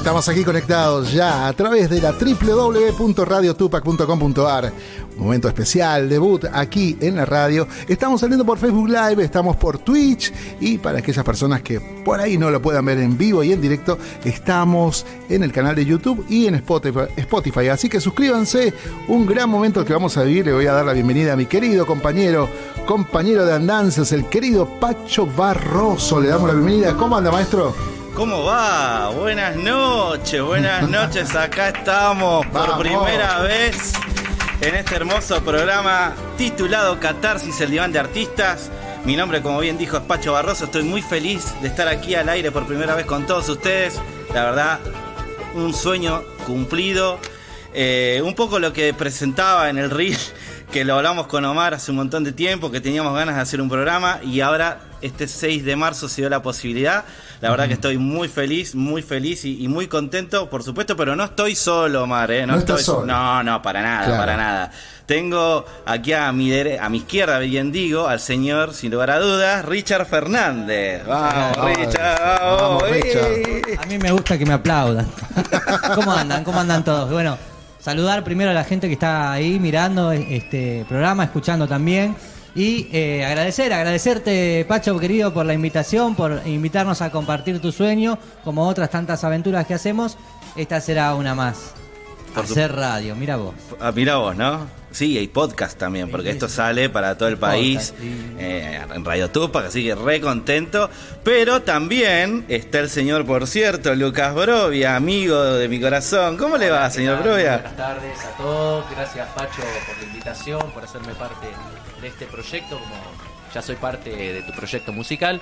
Estamos aquí conectados ya a través de la www.radiotupac.com.ar. Momento especial, debut aquí en la radio. Estamos saliendo por Facebook Live, estamos por Twitch y para aquellas personas que por ahí no lo puedan ver en vivo y en directo, estamos en el canal de YouTube y en Spotify. Así que suscríbanse, un gran momento que vamos a vivir. Le voy a dar la bienvenida a mi querido compañero, compañero de andanzas, el querido Pacho Barroso. Le damos la bienvenida. ¿Cómo anda, maestro? ¿Cómo va? Buenas noches, buenas noches. Acá estamos por primera vez en este hermoso programa titulado Catarsis, el diván de artistas. Mi nombre, como bien dijo, es Pacho Barroso. Estoy muy feliz de estar aquí al aire por primera vez con todos ustedes. La verdad, un sueño cumplido. Eh, un poco lo que presentaba en el reel, que lo hablamos con Omar hace un montón de tiempo, que teníamos ganas de hacer un programa y ahora este 6 de marzo se dio la posibilidad. La verdad que estoy muy feliz, muy feliz y, muy contento, por supuesto, pero no estoy solo, Omar. ¿eh? No, estoy solo. No, no, para nada, para nada. Tengo aquí a mi, a mi izquierda, bien digo, al señor, sin lugar a dudas, Richard Fernández. Vamos, Richard. Vamos, A mí me gusta que me aplaudan. ¿Cómo andan? ¿Cómo andan todos? Bueno, saludar primero a la gente que está ahí mirando este programa, escuchando también. Y eh, agradecer, agradecerte, Pacho, querido, por la invitación, por invitarnos a compartir tu sueño, como otras tantas aventuras que hacemos. Esta será una más. Hacer radio, mira vos. Ah, mira vos, ¿no? Sí, hay podcast también, porque esto sale para todo el país eh, en Radio Tupac, así que re contento. Pero también está el señor, por cierto, Lucas Brovia, amigo de mi corazón. ¿Cómo le va, señor Brovia? Buenas tardes a todos. Gracias, Pacho, por la invitación, por hacerme parte de este proyecto, como ya soy parte de tu proyecto musical.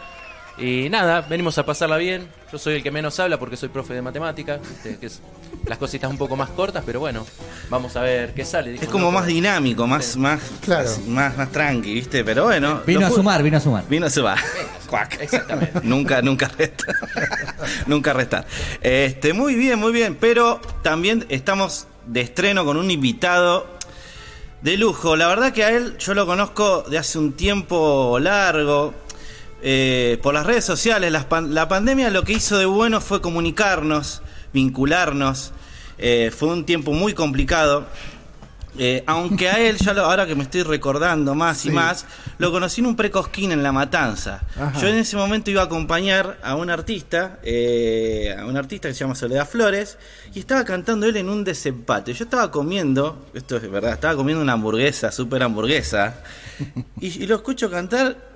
Y nada, venimos a pasarla bien. Yo soy el que menos habla porque soy profe de matemáticas. Que es las cositas un poco más cortas, pero bueno, vamos a ver qué sale. es como más dinámico, más, más, claro. más, más tranqui, ¿viste? Pero bueno. Vino a sumar, vino a sumar. Vino a sumar. Exactamente. nunca, nunca resta. nunca resta. Este, muy bien, muy bien. Pero también estamos de estreno con un invitado de lujo. La verdad que a él yo lo conozco de hace un tiempo largo eh, por las redes sociales. La, pandemia lo que hizo de bueno fue comunicarnos, vincularnos. Eh, fue un tiempo muy complicado. Eh, aunque a él, ya ahora que me estoy recordando más y más, lo conocí en un precosquín en La Matanza. Yo en ese momento iba a acompañar a un artista, a un artista que se llama Soledad Flores, y estaba cantando él en un desempate. Yo estaba comiendo, esto es verdad, estaba comiendo una hamburguesa, súper hamburguesa, y, lo escucho cantar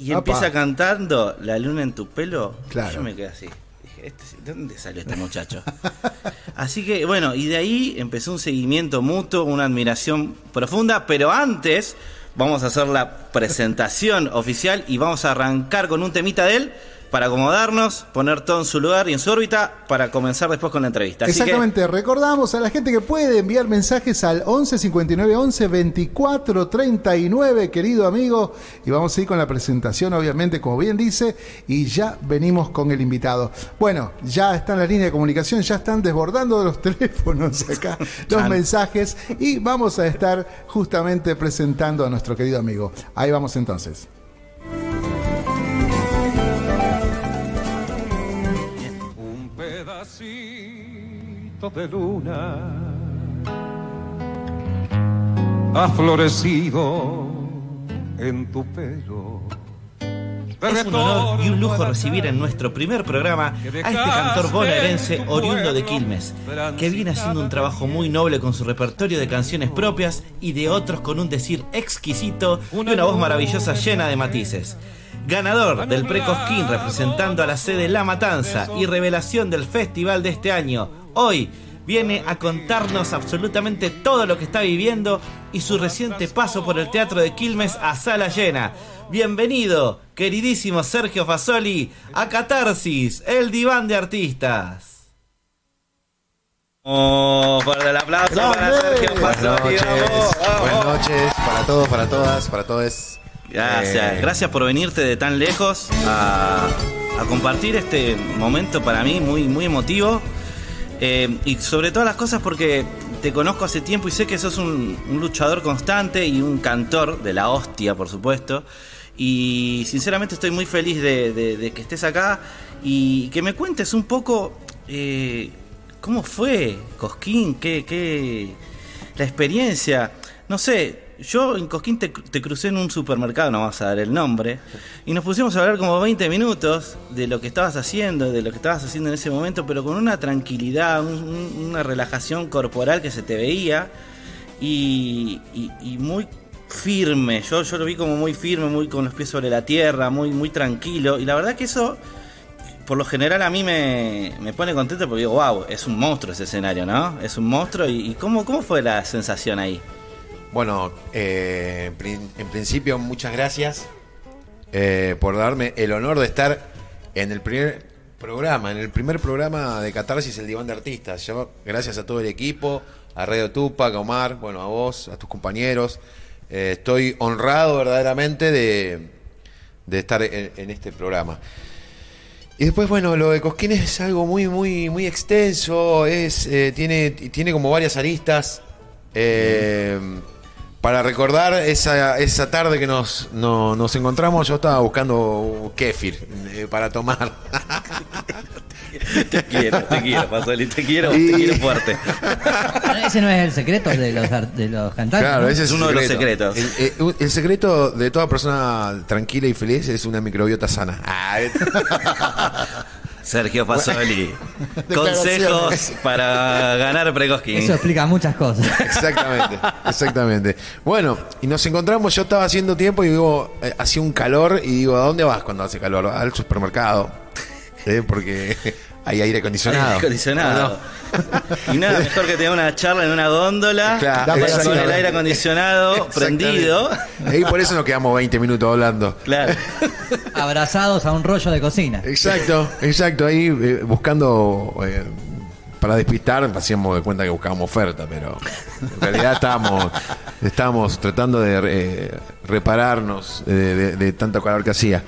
y empieza cantando La luna en tu pelo. Claro. Yo me quedé así. Dije, este ¿de dónde salió este muchacho? así que, bueno, y de ahí empezó un seguimiento mutuo, una admiración profunda, pero antes vamos a hacer la presentación oficial y vamos a arrancar con un temita de él para acomodarnos, poner todo en su lugar y en su órbita para comenzar después con la entrevista. Exactamente, recordamos a la gente que puede enviar mensajes al 11 59 11 24 39, querido amigo, y vamos a ir con la presentación, obviamente, como bien dice, y ya venimos con el invitado. Bueno, ya está en la línea de comunicación, ya están desbordando los teléfonos acá los mensajes y vamos a estar justamente presentando a nuestro querido amigo. Ahí vamos entonces. De luna ha florecido en tu pelo. Es un honor y un lujo recibir en nuestro primer programa a este cantor bonaerense oriundo de Quilmes, que viene haciendo un trabajo muy noble con su repertorio de canciones propias y de otros con un decir exquisito y una voz maravillosa llena de matices. Ganador del Precosquín representando a la sede La Matanza y revelación del festival de este año, hoy viene a contarnos absolutamente todo lo que está viviendo y su reciente paso por el Teatro de Quilmes a sala llena. Bienvenido, queridísimo Sergio Fasoli, a Catarsis, el diván de artistas. Oh, por el aplauso para Sergio Fasoli. Buenas noches para todos, para todas, para todos. Gracias, eh, gracias por venirte de tan lejos a, compartir este momento para mí muy, muy emotivo. Eh, y sobre todas las cosas porque te conozco hace tiempo y sé que sos un, luchador constante y un cantor de la hostia, por supuesto. Y sinceramente estoy muy feliz de, que estés acá y que me cuentes un poco eh, ¿cómo fue Cosquín? ¿Qué, qué, la experiencia? No sé, yo en Cosquín te, crucé en un supermercado, no vamos a dar el nombre, y nos pusimos a hablar como 20 minutos de lo que estabas haciendo, de lo que estabas haciendo en ese momento, pero con una tranquilidad, un- un- una relajación corporal que se te veía y, muy firme. Yo, lo vi como muy firme, muy con los pies sobre la tierra, muy, muy tranquilo. Y la verdad que eso, por lo general, a mí me, pone contento porque digo, wow, es un monstruo ese escenario, ¿no? Es un monstruo. ¿Y, cómo fue la sensación ahí? Bueno, eh, en prin- en principio muchas gracias eh, por darme el honor de estar en el primer programa, en el primer programa de Catarsis, el Diván de Artistas. Yo, gracias a todo el equipo, a Radio Tupac, a Omar, bueno, a vos, a tus compañeros. eh, estoy honrado verdaderamente de, estar en, en este programa. Y después, bueno, lo de Cosquín es algo muy, muy, muy extenso. Es, eh, tiene, tiene como varias aristas. Eh, para recordar esa, esa tarde que nos, no- nos encontramos, yo estaba buscando kéfir eh, para tomar. Te quiero, te quiero, Pasoli, te quiero, Y- te quiero fuerte. Ese no es el secreto de los, ar- de los cantantes. Claro, ¿no? ese es Uno de los secreto. secretos. El, eh, el secreto de toda persona tranquila y feliz es una microbiota sana. Ah, Sergio Declaraciones. consejos para ganar Precosquín. Eso explica muchas cosas. Exactamente, exactamente. Bueno, y nos encontramos, yo estaba haciendo tiempo y digo, eh, hacía un calor y digo, ¿a dónde vas cuando hace calor? Al supermercado. Eh, Porque hay aire acondicionado. Aire acondicionado. Y nada mejor que tener una charla en una góndola Claro, con el aire acondicionado prendido. Y por eso nos quedamos 20 minutos hablando. Claro. Abrazados a un rollo de cocina. Exacto, exacto. Ahí eh, buscando eh, para despistar, hacíamos de cuenta que buscábamos oferta, pero en realidad estábamos, estábamos tratando de eh, repararnos de, de- de tanto calor que hacía.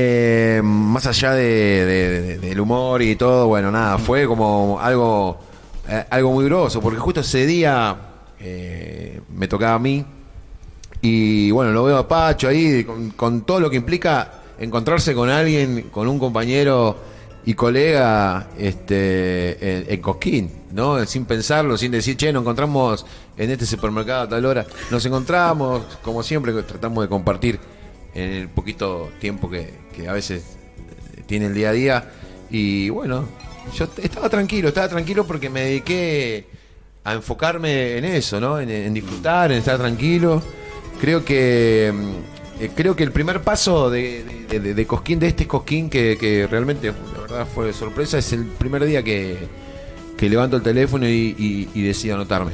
Eh, más allá de, de- de- del humor y todo, bueno, nada, fue como algo, eh, algo muy groso, porque justo ese día eh, me tocaba a mí. Y bueno, lo veo a Pacho ahí, con, todo lo que implica encontrarse con alguien, con un compañero y colega este, en, en Cosquín, ¿no? Sin pensarlo, sin decir, che, nos encontramos en este supermercado a tal hora. Nos encontramos, como siempre, tratamos de compartir en el poquito tiempo que, a veces eh, tiene el día a día. Y bueno, yo estaba tranquilo, estaba tranquilo porque me dediqué a enfocarme en eso, ¿no? En, disfrutar, en estar tranquilo. Creo que mm, eh, creo que el primer paso de, de- Cosquín, de este Cosquín que, que realmente la verdad fue sorpresa, es el primer día que, que levanto el teléfono y, y- y decido anotarme.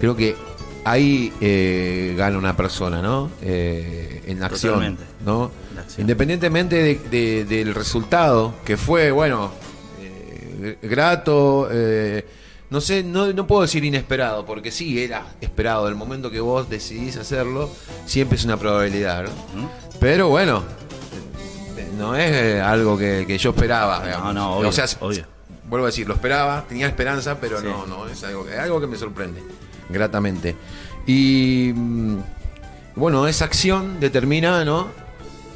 Creo que ahí eh, gana una persona, ¿no? Eh, en acción, Totalmente. ¿no? Acción. Independientemente de- de- del resultado, que fue, bueno, eh, grato, eh, no sé, no, no puedo decir inesperado, porque sí, era esperado. El momento que vos decidís hacerlo, siempre es una probabilidad, ¿no? Pero bueno, no es eh, algo que, que yo esperaba. digamos. no, obvio, o sea, obvio. vuelvo a decir, lo esperaba, tenía esperanza, pero Sí. no, no, es algo, que- algo que me sorprende, gratamente. Y mm, bueno, esa acción determina, ¿no?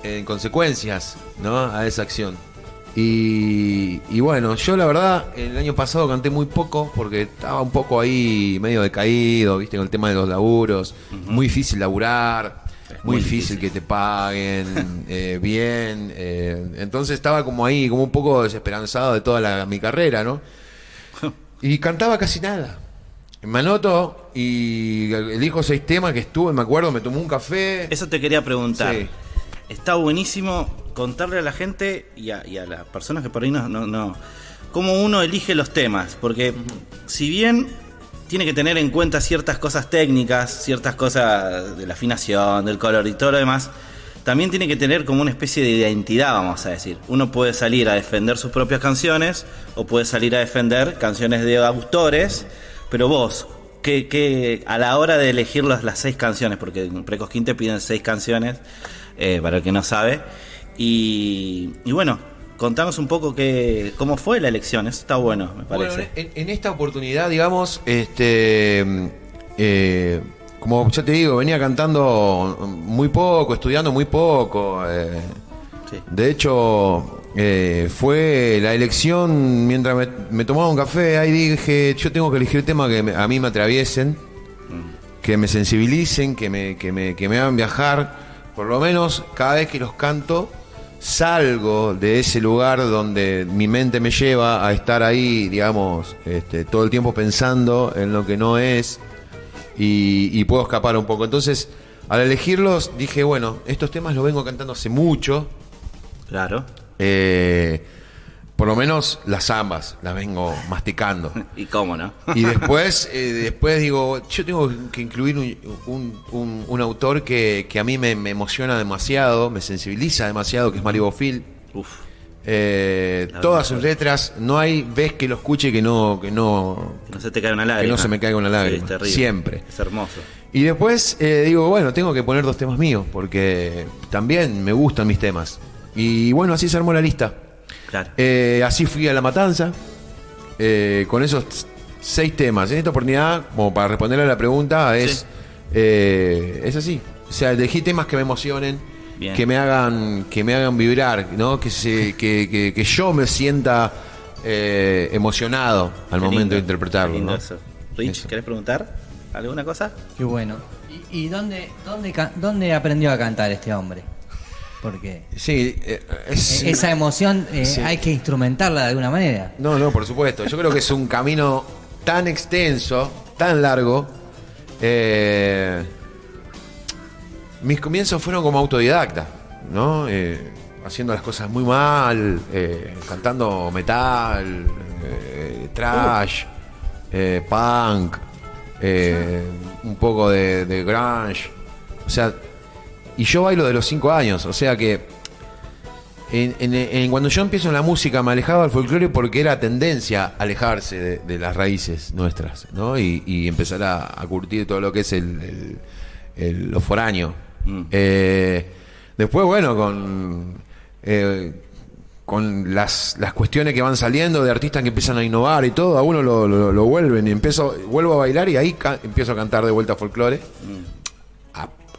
En consecuencias, ¿no? A esa acción. Y, y bueno, yo la verdad, el año pasado canté muy poco porque estaba un poco ahí medio decaído, viste, con el tema de los laburos. Muy difícil laburar, muy, muy difícil, difícil. que te paguen eh, bien. eh, entonces estaba como ahí, como un poco desesperanzado de toda la- mi carrera, ¿no? Y cantaba casi nada. Me anoto y elijo seis temas que estuve, me acuerdo, me tomé un café. Eso te quería preguntar. Sí. Está buenísimo contarle a la gente y a, y a las personas que por ahí no, no, no. cómo uno elige los temas. Porque si bien tiene que tener en cuenta ciertas cosas técnicas, ciertas cosas de la afinación, del color y todo lo demás, también tiene que tener como una especie de identidad, vamos a decir. Uno puede salir a defender sus propias canciones o puede salir a defender canciones de autores, pero vos, ¿qué, qué- a la hora de elegir las, las seis canciones, porque en Precosquín te piden seis canciones, eh, para el que no sabe, y, y bueno, contanos un poco qué, cómo fue la elección, eso está bueno, me parece. Bueno, en, en esta oportunidad, digamos, este, eh, como ya te digo, venía cantando muy poco, estudiando muy poco. eh, Sí. De hecho, eh, fue la elección mientras me, tomaba un café. Ahí dije, yo tengo que elegir temas que a mí me atraviesen, que me sensibilicen, que me, que, me, que me hagan viajar. Por lo menos cada vez que los canto, salgo de ese lugar donde mi mente me lleva a estar ahí, digamos, este, todo el tiempo pensando en lo que no es y, y puedo escapar un poco. Entonces, al elegirlos, dije, bueno, estos temas los vengo cantando hace mucho. Claro. Eh, por lo menos las ambas las vengo masticando. ¿Y cómo no? Y después, eh, después digo, yo tengo que incluir un, un- un- un autor que, que a mí me, me emociona demasiado, me sensibiliza demasiado, que es Mario Bofil. Uf. Eh, todas sus letras, no hay vez que lo escuche que no, que no, No se te cae una lágrima. no se me caiga una lágrima. Sí, es terrible. Siempre. Es hermoso. Y después eh, digo, bueno, tengo que poner dos temas míos, porque también me gustan mis temas. Y bueno, así se armó la lista. Claro. Eh, así fui a La Matanza, eh, con esos seis temas. En esta oportunidad, como para responder a la pregunta, es, Sí. eh, es así. O sea, elegí temas que me emocionen, Bien. que me hagan, que me hagan vibrar, ¿no? que, se, que, que- que yo me sienta eh, emocionado al Qué momento lindo, de interpretarlo. ¿no? eso. Rich, Eso. ¿querés preguntar alguna cosa? Qué bueno. ¿Y, y dónde, dónde, dónde aprendió a cantar este hombre? Porque Sí, eh, es- e- esa emoción eh, Sí. hay que instrumentarla de alguna manera. No, no, por supuesto. Yo creo que es un camino tan extenso, tan largo. eh, mis comienzos fueron como autodidacta, ¿no? Eh, haciendo las cosas muy mal, cantando metal, trash, punk, un poco de, de grunge. O sea, y yo bailo de los cinco años, o sea que en- en- en- cuando yo empiezo en la música me alejaba del folclore porque era tendencia alejarse de, de las raíces nuestras, ¿no? Y, y empezar a, a curtir todo lo que es el, el- el- lo foráneo. Mm. Eh, después, bueno, con, eh, con las, las cuestiones que van saliendo de artistas que empiezan a innovar y todo, a uno lo, lo- lo vuelven y empiezo, vuelvo a bailar y ahí empiezo a cantar de vuelta folclore. A,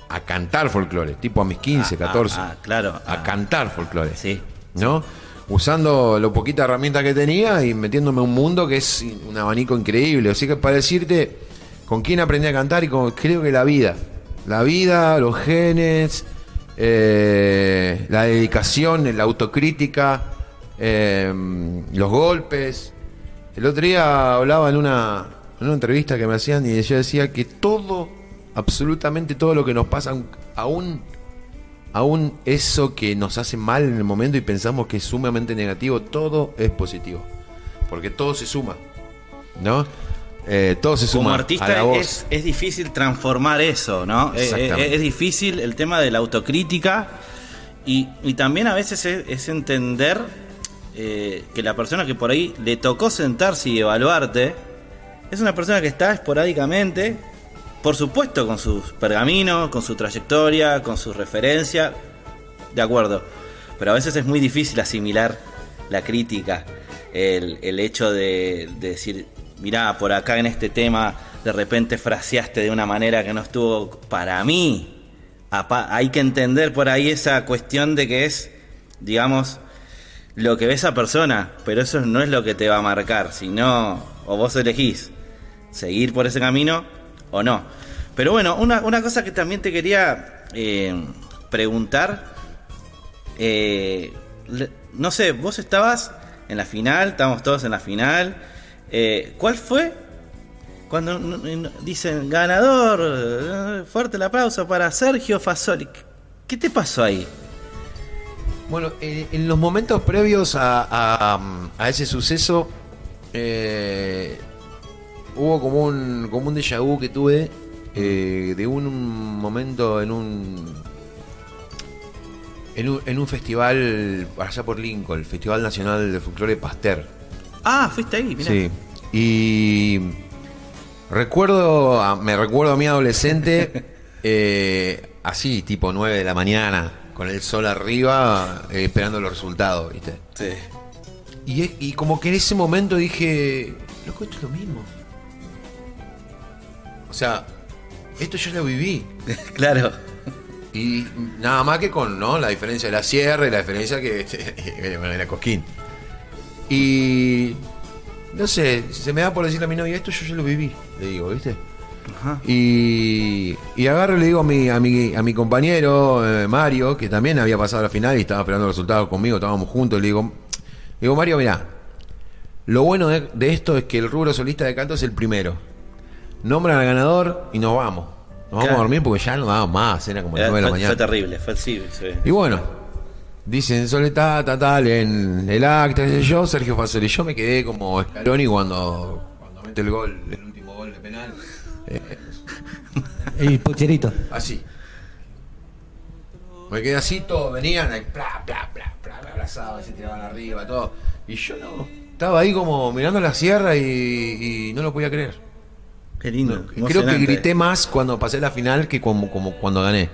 a cantar folclore, tipo a mis 15, Mm. Ah, 14 ah, ah, claro. a Ah. cantar folclore. Sí. ¿No? Usando lo poquita herramienta que tenía y metiéndome en un mundo que es un abanico increíble. Así que para decirte con quién aprendí a cantar y con, creo que la vida. La vida, los genes, eh, la dedicación, la autocrítica, eh, los golpes. El otro día hablaba en una, en una entrevista que me hacían y yo decía que todo, absolutamente todo lo que nos pasa, aún aún eso que nos hace mal en el momento y pensamos que es sumamente negativo, todo es positivo. Porque todo se suma. ¿No? Eh, todo se suma. Como a la artista voz. es, es difícil transformar eso, ¿no? Eh, Exactamente. eh, es difícil el tema de la autocrítica y, y también a veces es, es entender eh, que la persona que por ahí le tocó sentarse y evaluarte es una persona que está esporádicamente, por supuesto con sus pergaminos, con su trayectoria, con su referencia, de acuerdo, pero a veces es muy difícil asimilar la crítica, el, el hecho de, de decir, mirá, por acá en este tema de repente fraseaste de una manera que no estuvo para mí. Hay que entender por ahí esa cuestión de que es, digamos, lo que ve esa persona, pero eso no es lo que te va a marcar, sino, o vos elegís seguir por ese camino o no. Pero bueno, una, una cosa que también te quería eh, preguntar, eh, no sé, vos estabas en la final, estábamos todos en la final, eh, ¿cuál fue? Cuando dicen ganador, fuerte el aplauso para Sergio Fasoli. ¿Qué te pasó ahí? Bueno, en, en los momentos previos a, a- a ese suceso, eh, hubo como un, como un déjà vu que tuve eh, de un, momento en un, en un en un festival allá por Lincoln, el Festival Nacional de Folclore Pasteur. Ah, fuiste ahí, mira. Sí. Y recuerdo, a- me recuerdo a mi adolescente, eh, así, tipo 9 de la mañana, con el sol arriba, eh, esperando los resultados, ¿viste? Sí. Y, es- y como que en ese momento dije, loco, esto es lo mismo. O sea, esto yo lo viví. claro. Y nada más que con ¿no? la diferencia de la sierra y la diferencia que bueno, era Cosquín. Y no sé, se me da por decirle a mi novia, esto yo ya lo viví, le digo, ¿viste? Ajá. Y, y agarro y le digo a mi, a mi, a mi compañero eh, Mario, que también había pasado la final y estaba esperando resultados conmigo, estábamos juntos, le digo, le digo Mario, mirá, lo bueno de, de esto es que el rubro solista de canto es el primero. Nombran al ganador y nos vamos. Nos vamos Claro. a dormir porque ya no daba más, era como las Eh, 9 de la mañana. fue terrible, fue sí, sí. Y bueno, dicen Soledad, tal, tal, en el acta, qué sé yo, Sergio Fasoli. Yo me quedé como Scaloni cuando, cuando mete el gol, el último gol de penal. Eh, Y pucherito. así. Me quedé así, todos venían, ahí, bla, bla, bla, bla, me abrazaban, se tiraban arriba, todo. Y yo no, estaba ahí como mirando la sierra y, y no lo podía creer. Qué lindo. Creo que grité más cuando pasé la final que como, como cuando gané.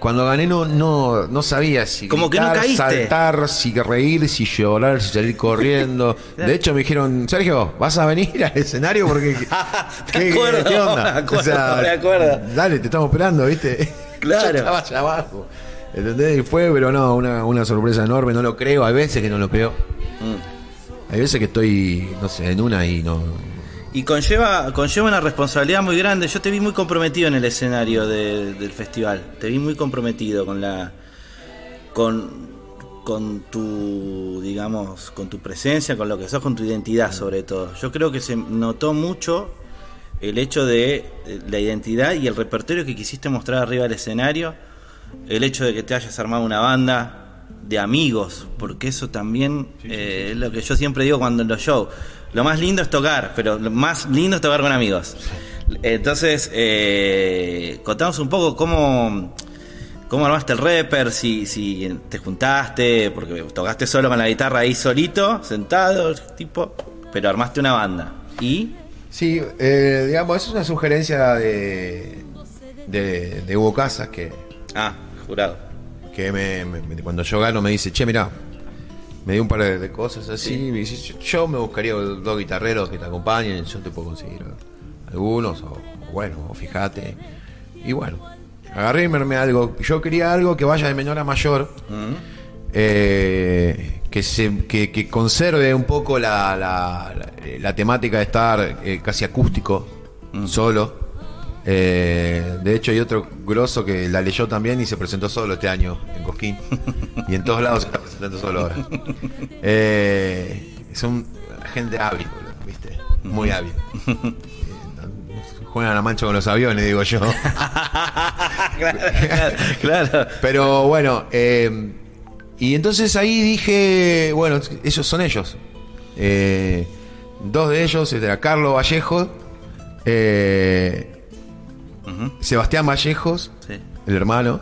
Cuando gané no, no, no sabía si Como que no caíste. saltar, si reír, si llorar, si salir corriendo. De hecho me dijeron, Sergio, ¿vas a venir al escenario? Porque Me acuerdo, me acuerdo, me acuerdo. Dale, te estamos esperando, ¿viste? Claro. Yo estaba allá abajo. ¿Entendés? Y fue, pero no, una, una sorpresa enorme, no lo creo, hay veces que no lo creo. Mm. Hay veces que estoy, no sé, en una y no. Y conlleva, conlleva una responsabilidad muy grande. Yo te vi muy comprometido en el escenario de- del festival. Te vi muy comprometido con la. con. con tu. digamos. con tu presencia, con lo que sos, con tu identidad sobre todo. Yo creo que se notó mucho el hecho de eh, la identidad y el repertorio que quisiste mostrar arriba del escenario. El hecho de que te hayas armado una banda de amigos, porque eso también eh, es lo que yo siempre digo cuando en los shows. Lo más lindo es tocar, pero lo más lindo es tocar con amigos. Entonces, eh, contamos un poco cómo, cómo armaste el rapper, si, si te juntaste, porque tocaste solo con la guitarra ahí solito, sentado, tipo, pero armaste una banda. Y Sí, eh, digamos, es una sugerencia de, de, de Hugo Casas que, Ah, jurado. que me, me- me- cuando yo gano me dice, che, mira, me dio un par de, cosas así. Sí. Me dice, yo- me buscaría dos guitarreros que te acompañen, yo te puedo conseguir algunos, o, o bueno, o fíjate. Y bueno, agarré y me armé algo. Yo quería algo que vaya de menor a mayor. Mm. eh, que, se, que, que conserve un poco la, la, la- la temática de estar eh, casi acústico, solo. Eh, de hecho, hay otro grosso que la leyó también y se presentó solo este año en Cosquín. y en todos lados presentando solo. Eh, son gente hábil, boludo, ¿viste? Muy hábil. Eh, Juegan a la mancha con los aviones, digo yo. claro, claro. Pero bueno, eh, y entonces ahí dije, bueno, ellos son ellos. Eh, dos de ellos, era Carlos Vallejo, eh, Sebastián Vallejos, Sí. el hermano,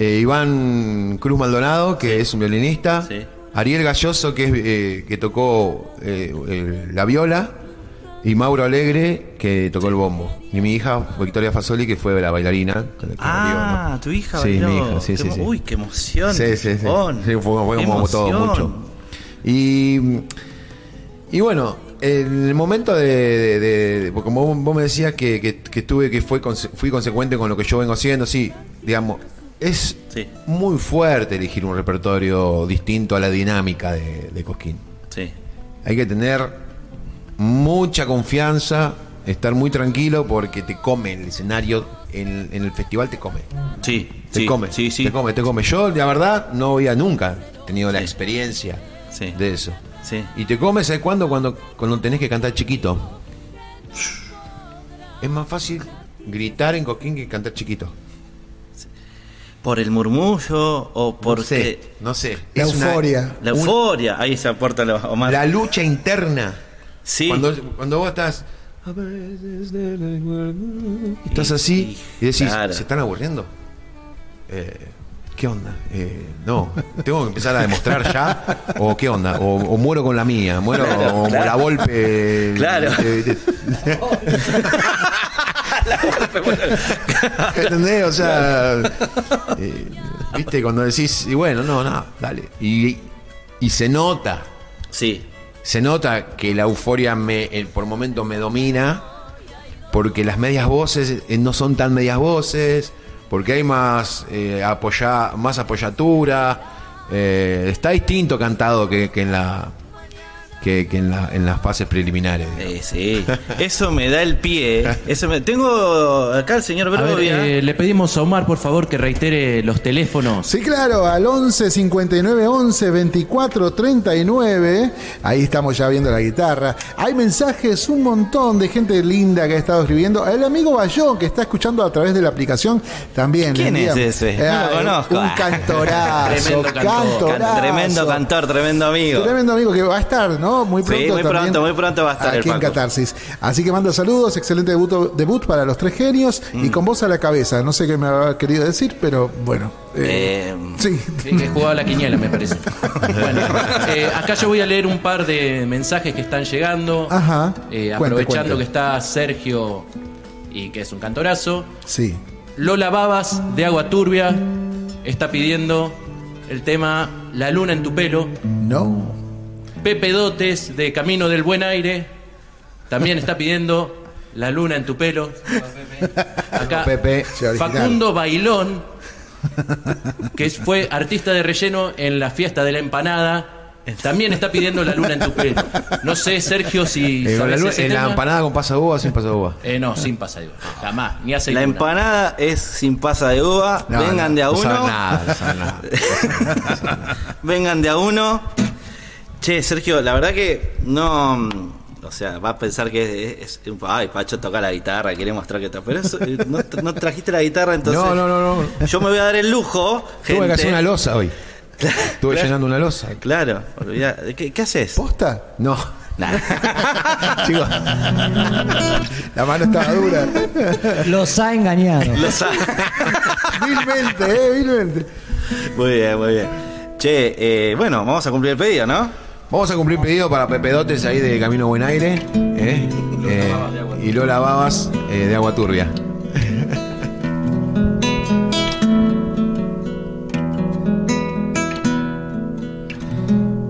eh, Iván Cruz Maldonado, que es un violinista, Sí. Ariel Galloso, que, es, eh, que tocó eh, la viola, y Mauro Alegre, que tocó el bombo. Y mi hija, Victoria Fasoli, que fue la bailarina. Ah, bailó, ¿no? tu hija Sí, bailó. mi hija, sí, sí, sí. Uy, qué emoción. Sí, sí, sí. Sí, fue, fue Qué como todo mucho. Y, y bueno, en el momento de, de- de- de- como vos, me decías que, que, que estuve, que fue, fui consecuente con lo que yo vengo haciendo, sí, digamos, es Sí. muy fuerte elegir un repertorio distinto a la dinámica de, de Cosquín. Sí. Hay que tener mucha confianza, estar muy tranquilo porque te come el escenario, en, en el festival te come. Sí, Te sí, come, sí, sí. te come, te come. Yo, la verdad, no había nunca tenido la experiencia de eso. Sí. Y te come, ¿sabes cuándo? Cuando, cuando tenés que cantar chiquito. Es más fácil gritar en Coquín que cantar chiquito. ¿Por el murmullo o No porque sé, no sé. La Es una- euforia. la un- euforia? Ahí se aporta lo Omar. la lucha interna. sí. Cuando, cuando vos estás. Estás así y decís, Claro. ¿se están aburriendo? Eh, ¿Qué onda? Eh, no, ¿tengo que empezar a demostrar ya? ¿O qué onda? ¿O, o muero con la mía? ¿Muero claro. la golpe? Claro. ¿Entendés? O sea, eh, ¿viste? Cuando decís, y bueno, no, no, dale. Y, y se nota, Sí. se nota que la euforia me, eh, por momentos me domina, porque las medias voces eh, no son tan medias voces, porque hay más, eh, apoya, más apoyatura. está distinto cantado que, que en la que, que en, la- en las fases preliminares. Eh, sí, eso me da el pie. Eso me... Tengo acá el señor Brovia. eh, le pedimos a Omar, por favor, que reitere los teléfonos. Sí, claro, al 11 59 11 24 39. Ahí estamos ya viendo la guitarra. Hay mensajes, un montón de gente linda que ha estado escribiendo. El amigo Bayón, que está escuchando a través de la aplicación, también. ¿Quién es ese? No Eh, lo conozco. Un cantorazo. Tremendo cantor. cantorazo. Tremendo cantor, tremendo amigo. Tremendo amigo que va a estar, ¿no? Muy Sí, pronto. muy también pronto, muy pronto va a estar el Aquí en. Catarsis. Así que manda saludos, excelente debut, debut para los tres genios Mm. y con voz a la cabeza. No sé qué me habrá querido decir, pero bueno. eh, Eh, sí. Sí, que jugaba la quiniela, me parece. Bueno, eh, acá yo voy a leer un par de mensajes que están llegando. Ajá. Eh, Cuente, aprovechando cuente. que está Sergio y que es un cantorazo. Sí. Lola Babas de Agua Turbia está pidiendo el tema La luna en tu pelo. No. Pepe Dotes de Camino del Buen Aire también está pidiendo La luna en tu pelo. Acá. Facundo Bailón, que fue artista de relleno en la fiesta de la empanada, también está pidiendo La luna en tu pelo. No sé, Sergio, si Eh, sabes la, lu- ese la tema. empanada con pasa uva, sin pasa uva. Eh, no, sin pasadura. Jamás, ni la aceituna. empanada es sin pasa de uva. No, Vengan no, de a No sabe uno. nada, no sabe nada. Vengan de a uno. Che, Sergio, la verdad que no. mm, O sea, va a pensar que es, es- Ay, Pacho toca la guitarra, quiere mostrar que está. Pero eso, eh, no, no trajiste la guitarra, entonces. No, no, no, no. Yo me voy a dar el lujo. Tuve que hacer una losa hoy. Estuve Claro. llenando una losa. Claro, olvidá. ¿Qué, qué haces? ¿Posta? No. Nah. Chicos. La mano estaba dura. Los ha engañado. Lo sa- Vilmente, eh, vilmente. Muy bien, muy bien. Che, eh, bueno, vamos a cumplir el pedido, ¿no? Vamos a cumplir pedido para Pepe Dotes ahí de Camino Buen Aire. ¿eh? Eh, y Lola Babas eh, de Agua Turbia.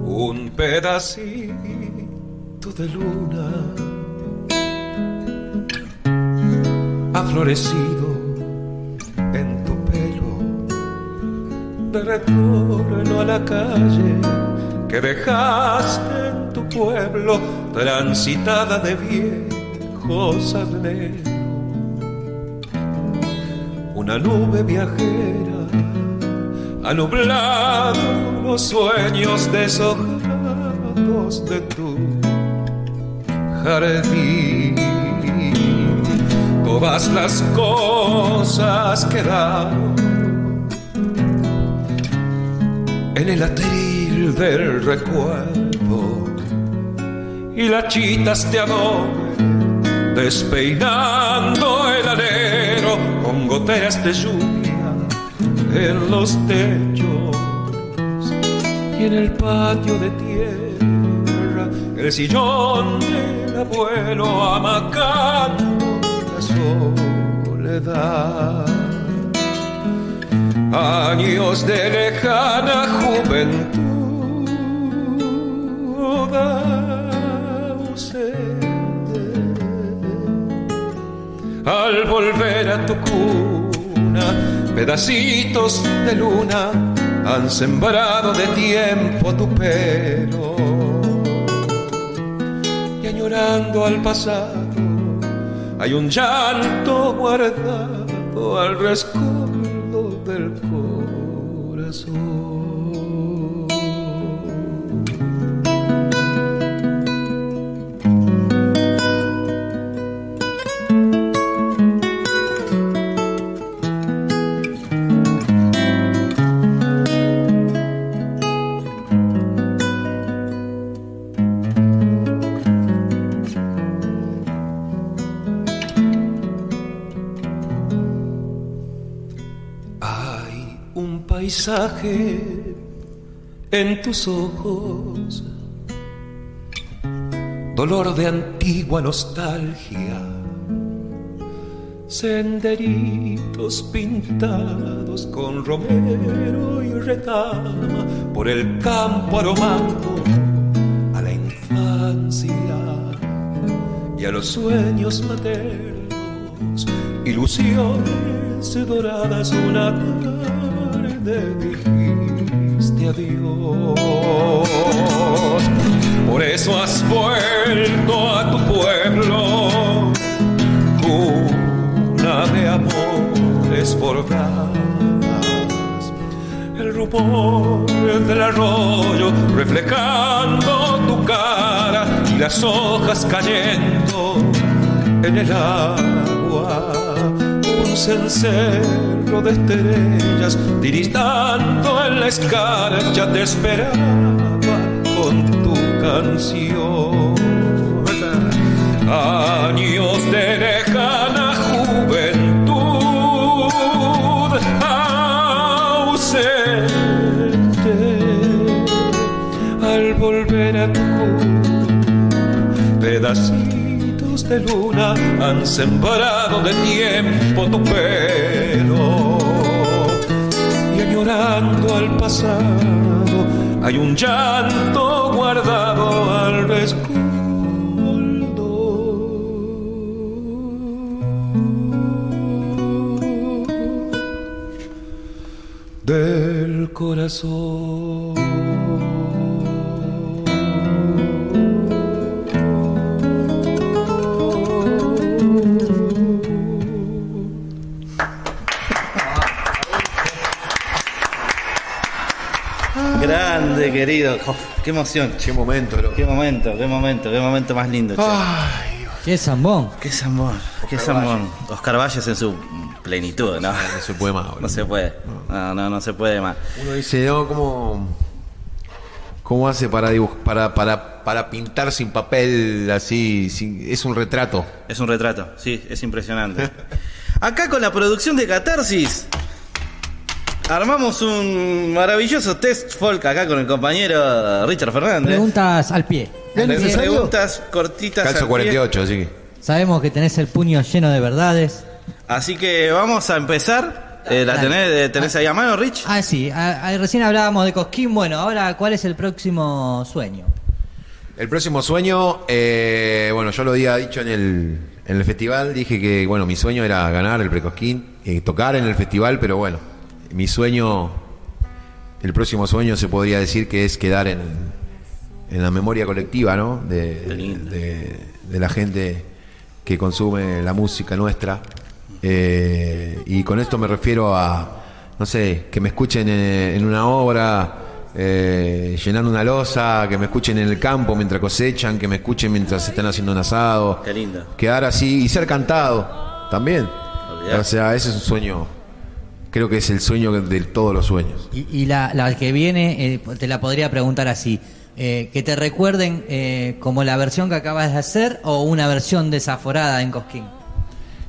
un pedacito de luna ha florecido en tu pelo de retorno a la calle que dejaste en tu pueblo transitada de viejos arneros una nube viajera ha nublado los sueños deshojados de tu jardín. Todas las cosas quedaron en el atril del recuerdo. Y las chitas de adobe despeinando el alero con goteras de lluvia en los techos. Y en el patio de tierra el sillón del abuelo amacando la soledad. Años de lejana juventud al volver a tu cuna, pedacitos de luna han sembrado de tiempo tu pelo. Y añorando al pasado, hay un llanto guardado al rescoldo en tus ojos, dolor de antigua nostalgia, senderitos pintados con romero y retama por el campo aromando a la infancia y a los sueños maternos ilusiones doradas una tarde dijiste adiós. Por eso has vuelto a tu pueblo, cuna de amores borradas. El rumor del arroyo reflejando tu cara y las hojas cayendo en el agua. Un cencerro de estrellas tiritando en la escarcha te esperaba con tu canción. Años de lejana juventud ausente al volver a tu pedacitos de luna han sembrado de tiempo tu pelo y añorando al pasado hay un llanto guardado al rescoldo del corazón. Grande, querido. Uf, qué emoción. Qué momento, loco. Qué momento, qué momento, qué momento más lindo. che. Qué zambón. Qué zambón, qué zambón. Oscar Valles en su plenitud, ¿no? No se puede más, boludo. No se puede. No, no, no se puede más. Uno dice, no, ¿cómo, cómo hace para, dibuj- para, para, para pintar sin papel así? sin- es un retrato. Es un retrato, sí, es impresionante. Acá con la producción de Catarsis, armamos un maravilloso test folk acá con el compañero Richard Fernández. Preguntas al pie. Preguntas cortitas. al Calzo pie. 48, así que. Sabemos que tenés el puño lleno de verdades. Así que vamos a empezar. Eh, ¿La tenés, eh, tenés ahí a mano, Rich? Ah, sí. ah, ah, recién hablábamos de Cosquín. Bueno, ahora, ¿cuál es el próximo sueño? El próximo sueño, eh, bueno, yo lo había dicho en el, en el festival, dije que, bueno, mi sueño era ganar el Precosquín, y tocar en el festival, pero bueno, mi sueño, el próximo sueño se podría decir que es quedar en, en la memoria colectiva, ¿no? De, la gente que consume la música nuestra. Eh, y con esto me refiero a, no sé, que me escuchen en, en una obra, eh, llenando una losa, que me escuchen en el campo mientras cosechan, que me escuchen mientras están haciendo un asado. Qué lindo. Quedar así y ser cantado también. O sea, ese es un sueño, creo que es el sueño de todos los sueños. Y, y la, la que viene, eh, te la podría preguntar así. eh, que te recuerden eh, como la versión que acabas de hacer o una versión desaforada en Cosquín.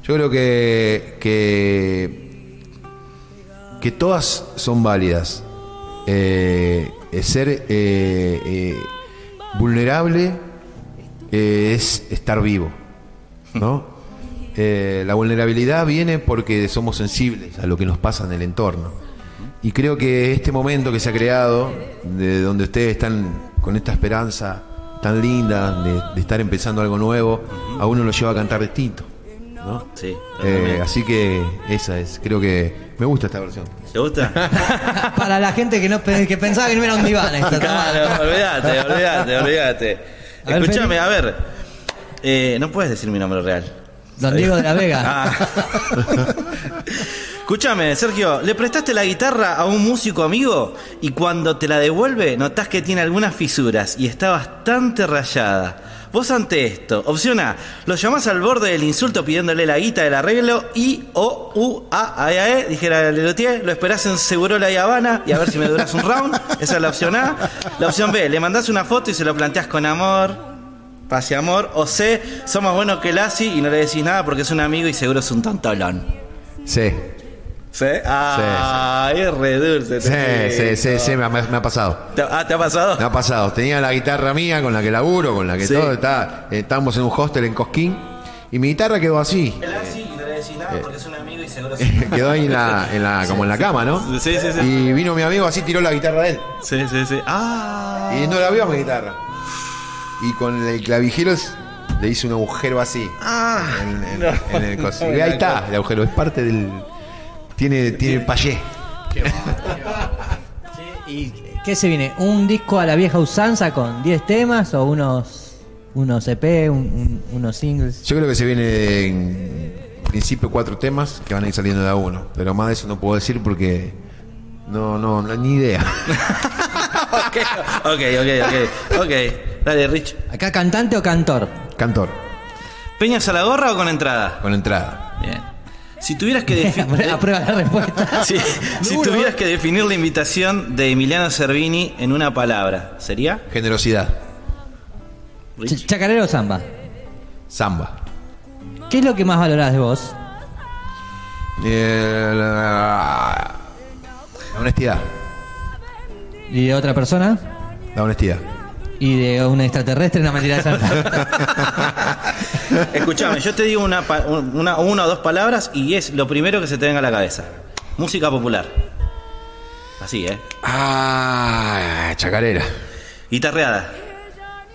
Yo creo que, que, que todas son válidas. Eh, ser vulnerable es estar vivo, ¿no? Eh, la vulnerabilidad viene porque somos sensibles a lo que nos pasa en el entorno. Y creo que este momento que se ha creado, de donde ustedes están con esta esperanza tan linda de, de estar empezando algo nuevo, a uno lo lleva a cantar distinto. ¿no? Sí, Eh, así que esa es, creo que me gusta esta versión. ¿Te gusta? Para la gente que no que pensaba que no era un diván tomá. Claro, olvídate, olvídate, olvídate. A ver, Escúchame, a ver. Eh, no puedes decir mi nombre real. Don Diego de la Vega. Ah. Escúchame, Sergio, ¿le prestaste la guitarra a un músico amigo y cuando te la devuelve notás que tiene algunas fisuras y está bastante rayada? Vos ante esto, opción A, lo llamás al borde del insulto pidiéndole la guita del arreglo y O U A A E, dijera Lelotier, lo esperás en Segurola y Habana y a ver si me duras un round. Esa es la opción A. La opción B, le mandás una foto y se lo planteás con amor, paz y amor. O C, sos más bueno que Lassi y no le decís nada porque es un amigo y seguro es un tontolón. Sí, ¿Sí? Ah, es re dulce. sí, sí, sí, sí, me, ha- me ha pasado. ¿Te- Ah, ¿te ha pasado? Me ha pasado. Tenía la guitarra mía con la que laburo, con la que Sí. todo. Está, eh, estábamos en un hostel en Cosquín y mi guitarra quedó así. Lassi y no le decís nada porque es un amigo y seguro es quedó ahí en la, en la- como en la cama, ¿no? Sí, sí, sí. Y vino mi amigo así, tiró la guitarra de él. Sí, sí, sí. Ah. Y no la vio mi guitarra. Y con el clavijero Le hice un agujero así. Ah, en, en- en el coso. Y ahí está, el agujero. Es parte del. Tiene, tiene el payé. ¿Y qué se viene? ¿Un disco a la vieja usanza con 10 temas o unos, unos EP, un- un- unos singles? Yo creo que se viene en principio cuatro temas que van a ir saliendo de a uno. Pero más de eso no puedo decir porque. No, no, no ni idea. ok, ok, ok, ok. Ok, dale, Rich. ¿Acá cantante o cantor? Cantor, ¿Peñas a la gorra o con entrada? con entrada. Bien. Si tuvieras que definir. Aprueba la respuesta. si, si tuvieras que definir la invitación de Emiliano Cervini en una palabra, ¿sería? Generosidad. Ch- ¿Chacarero o samba? Samba. ¿Qué es lo que más valorás de vos? Eh, la, la honestidad. ¿Y de otra persona? La honestidad. ¿Y de un extraterrestre? No mentira esa. Escuchame, yo te digo una, pa- una, una o dos palabras y es lo primero que se te venga a la cabeza. Música popular. Así, ¿eh? Ah, chacarera. Guitarreada.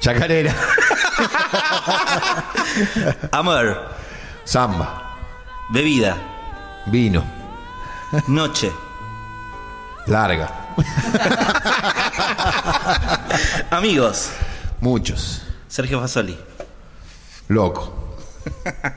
Chacarera. Amor. Samba. Bebida. Vino. Noche. Larga. Amigos. Muchos. Sergio Fasoli. Loco.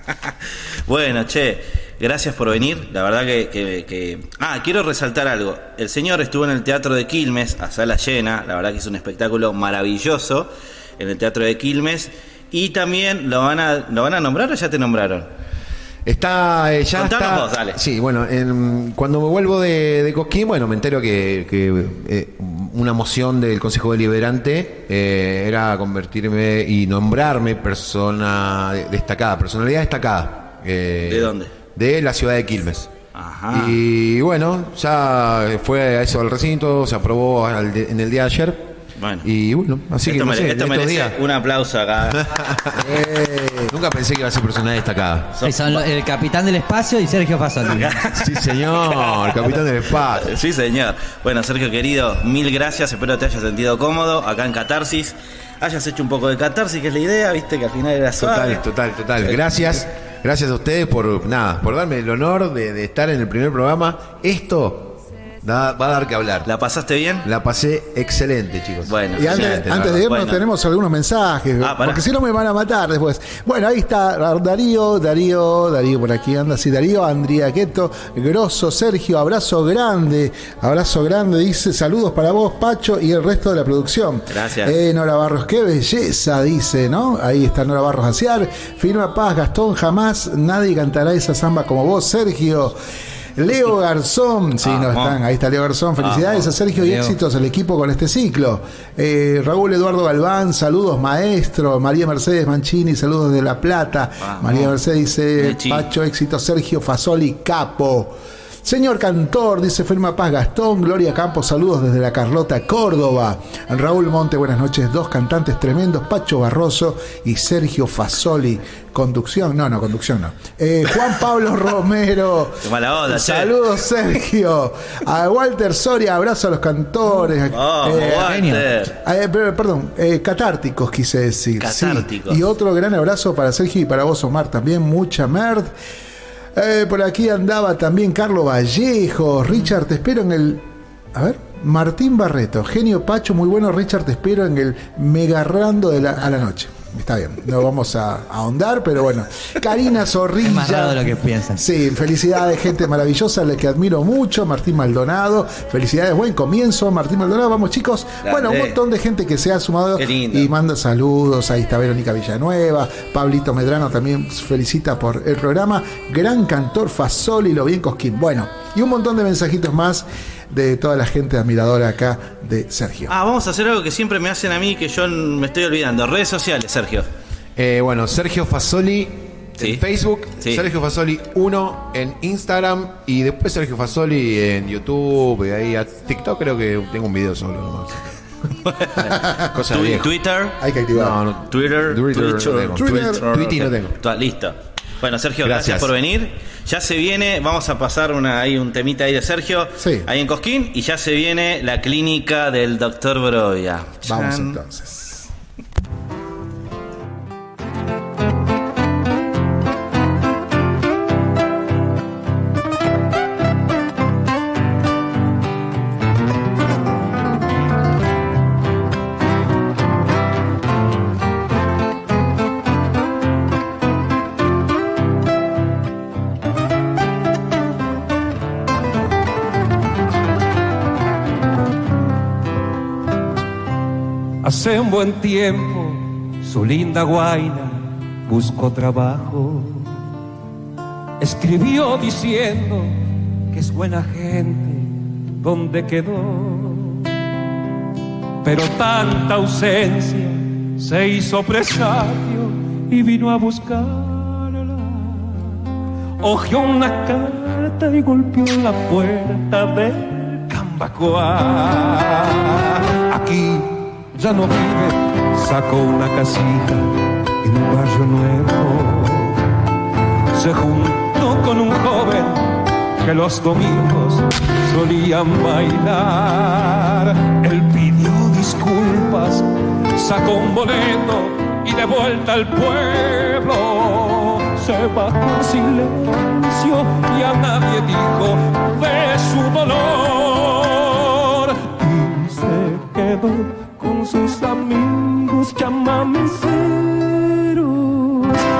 Bueno, che, gracias por venir. La verdad que, que- que- Ah, quiero resaltar algo. El señor estuvo en el Teatro de Quilmes, a sala llena. La verdad que es un espectáculo maravilloso en el Teatro de Quilmes. Y también lo van a, lo van a nombrar o ya te nombraron. Está, eh, ya Contanos está. vos, dale. Sí, bueno, en- cuando me vuelvo de, de Cosquín, bueno, me entero que, que, eh, una moción del Consejo Deliberante eh, era convertirme y nombrarme persona destacada, personalidad destacada. eh, ¿De dónde? De la ciudad de Quilmes. Ajá. Y bueno, ya fue a eso al recinto, se aprobó al de- en el día de ayer. Bueno. Y bueno, así esto que no mere- sé, esto estos días. un aplauso acá. Nunca pensé que iba a ser personalidad destacada. Son lo- el capitán del espacio y Sergio Fasoli. Sí, señor, capitán del espacio. Sí, señor. Bueno, Sergio querido, mil gracias. Espero te hayas sentido cómodo acá en Catarsis. Hayas hecho un poco de catarsis, que es la idea, viste que al final era suave. Total, total, total. Gracias, gracias a ustedes por nada, por darme el honor de, de estar en el primer programa. Esto da- va a dar que hablar. La, ¿La pasaste bien? pasé excelente, chicos. Bueno. Y antes, Excelente, la antes de irnos Bueno. tenemos algunos mensajes, Ah, porque si no me van a matar después. Bueno, ahí está Darío, Darío, Darío por aquí anda, sí, Darío, Andrea Queto, Grosso, Sergio, abrazo grande, abrazo grande, dice saludos para vos, Pacho, y el resto de la producción. Gracias. Eh, Nora Barros, qué belleza, dice, ¿no? Ahí está Nora Barros Aciar, firma Paz, Gastón, jamás nadie cantará esa samba como vos, Sergio. Leo Garzón, sí, no Vamos. están, ahí está Leo Garzón, felicidades Vamos. a Sergio y éxitos al equipo con este ciclo. Eh, Raúl Eduardo Galván, saludos maestro. María Mercedes Mancini, saludos de La Plata. María Mercedes dice. Pacho, éxitos Sergio Fasoli, capo. Señor Cantor, dice Firma Paz Gastón, Gloria Campos, saludos desde la Carlota, Córdoba. Raúl Monte, buenas noches, dos cantantes tremendos, Pacho Barroso y Sergio Fasoli. Conducción, no, no, conducción no. Eh, Juan Pablo Romero. Qué mala onda, che. Saludos, Sergio. A Walter Soria, abrazo a los cantores. Vamos, Eh, Walter. eh, perdón, eh, catárticos quise decir. sí. Catárticos. Y otro gran abrazo para Sergio y para vos, Omar, también. Mucha merd. Eh, por aquí andaba también Carlos Vallejo. Richard, te espero en el. A ver. Martín Barreto, genio Pacho, muy bueno. Richard, te espero en el Megarrando de la, a la noche. Está bien, no vamos a, ahondar, pero bueno. Karina Zorrilla. Es más raro de lo que piensas. Sí, felicidades, gente maravillosa, la que admiro mucho, Martín Maldonado. Felicidades, buen comienzo, Martín Maldonado. Vamos, chicos. Grande. Bueno, un montón de gente que se ha sumado Qué lindo. y manda saludos. Ahí está Verónica Villanueva, Pablito Medrano también felicita por el programa. Gran cantor Fasoli, lo bien Cosquín. Bueno, y un montón de mensajitos más de toda la gente admiradora acá de Sergio. Ah, vamos a hacer algo que siempre me hacen a mí que yo me estoy olvidando. Redes sociales, Sergio. Eh, bueno, Sergio Fasoli Sí. en Facebook, Sí. Sergio Fasoli 1 en Instagram y después Sergio Fasoli en YouTube y ahí a TikTok creo que tengo un video solo nomás. Cosa. Twitter. Hay que activar. No, no, Twitter, Twitter no Twitch, tengo. Twitter. Twitter no tengo. Listo. Bueno, Sergio, gracias. Gracias. por venir. Ya se viene, vamos a pasar una, ahí un temita ahí de Sergio, Sí. ahí en Cosquín, y ya se viene la clínica del doctor Broya. Vamos entonces. Buen tiempo su linda guaina buscó trabajo. Escribió diciendo que es buena gente donde quedó. Pero tanta ausencia se hizo presagio y vino a buscarla. Ojeó una carta y golpeó la puerta del Cambacoa. Aquí ya no vive, sacó una casita en un barrio nuevo. Se juntó con un joven que los domingos solían bailar. Él pidió disculpas, sacó un boleto y de vuelta al pueblo se bajó en silencio y a nadie dijo de su dolor y se quedó sus amigos chamameceros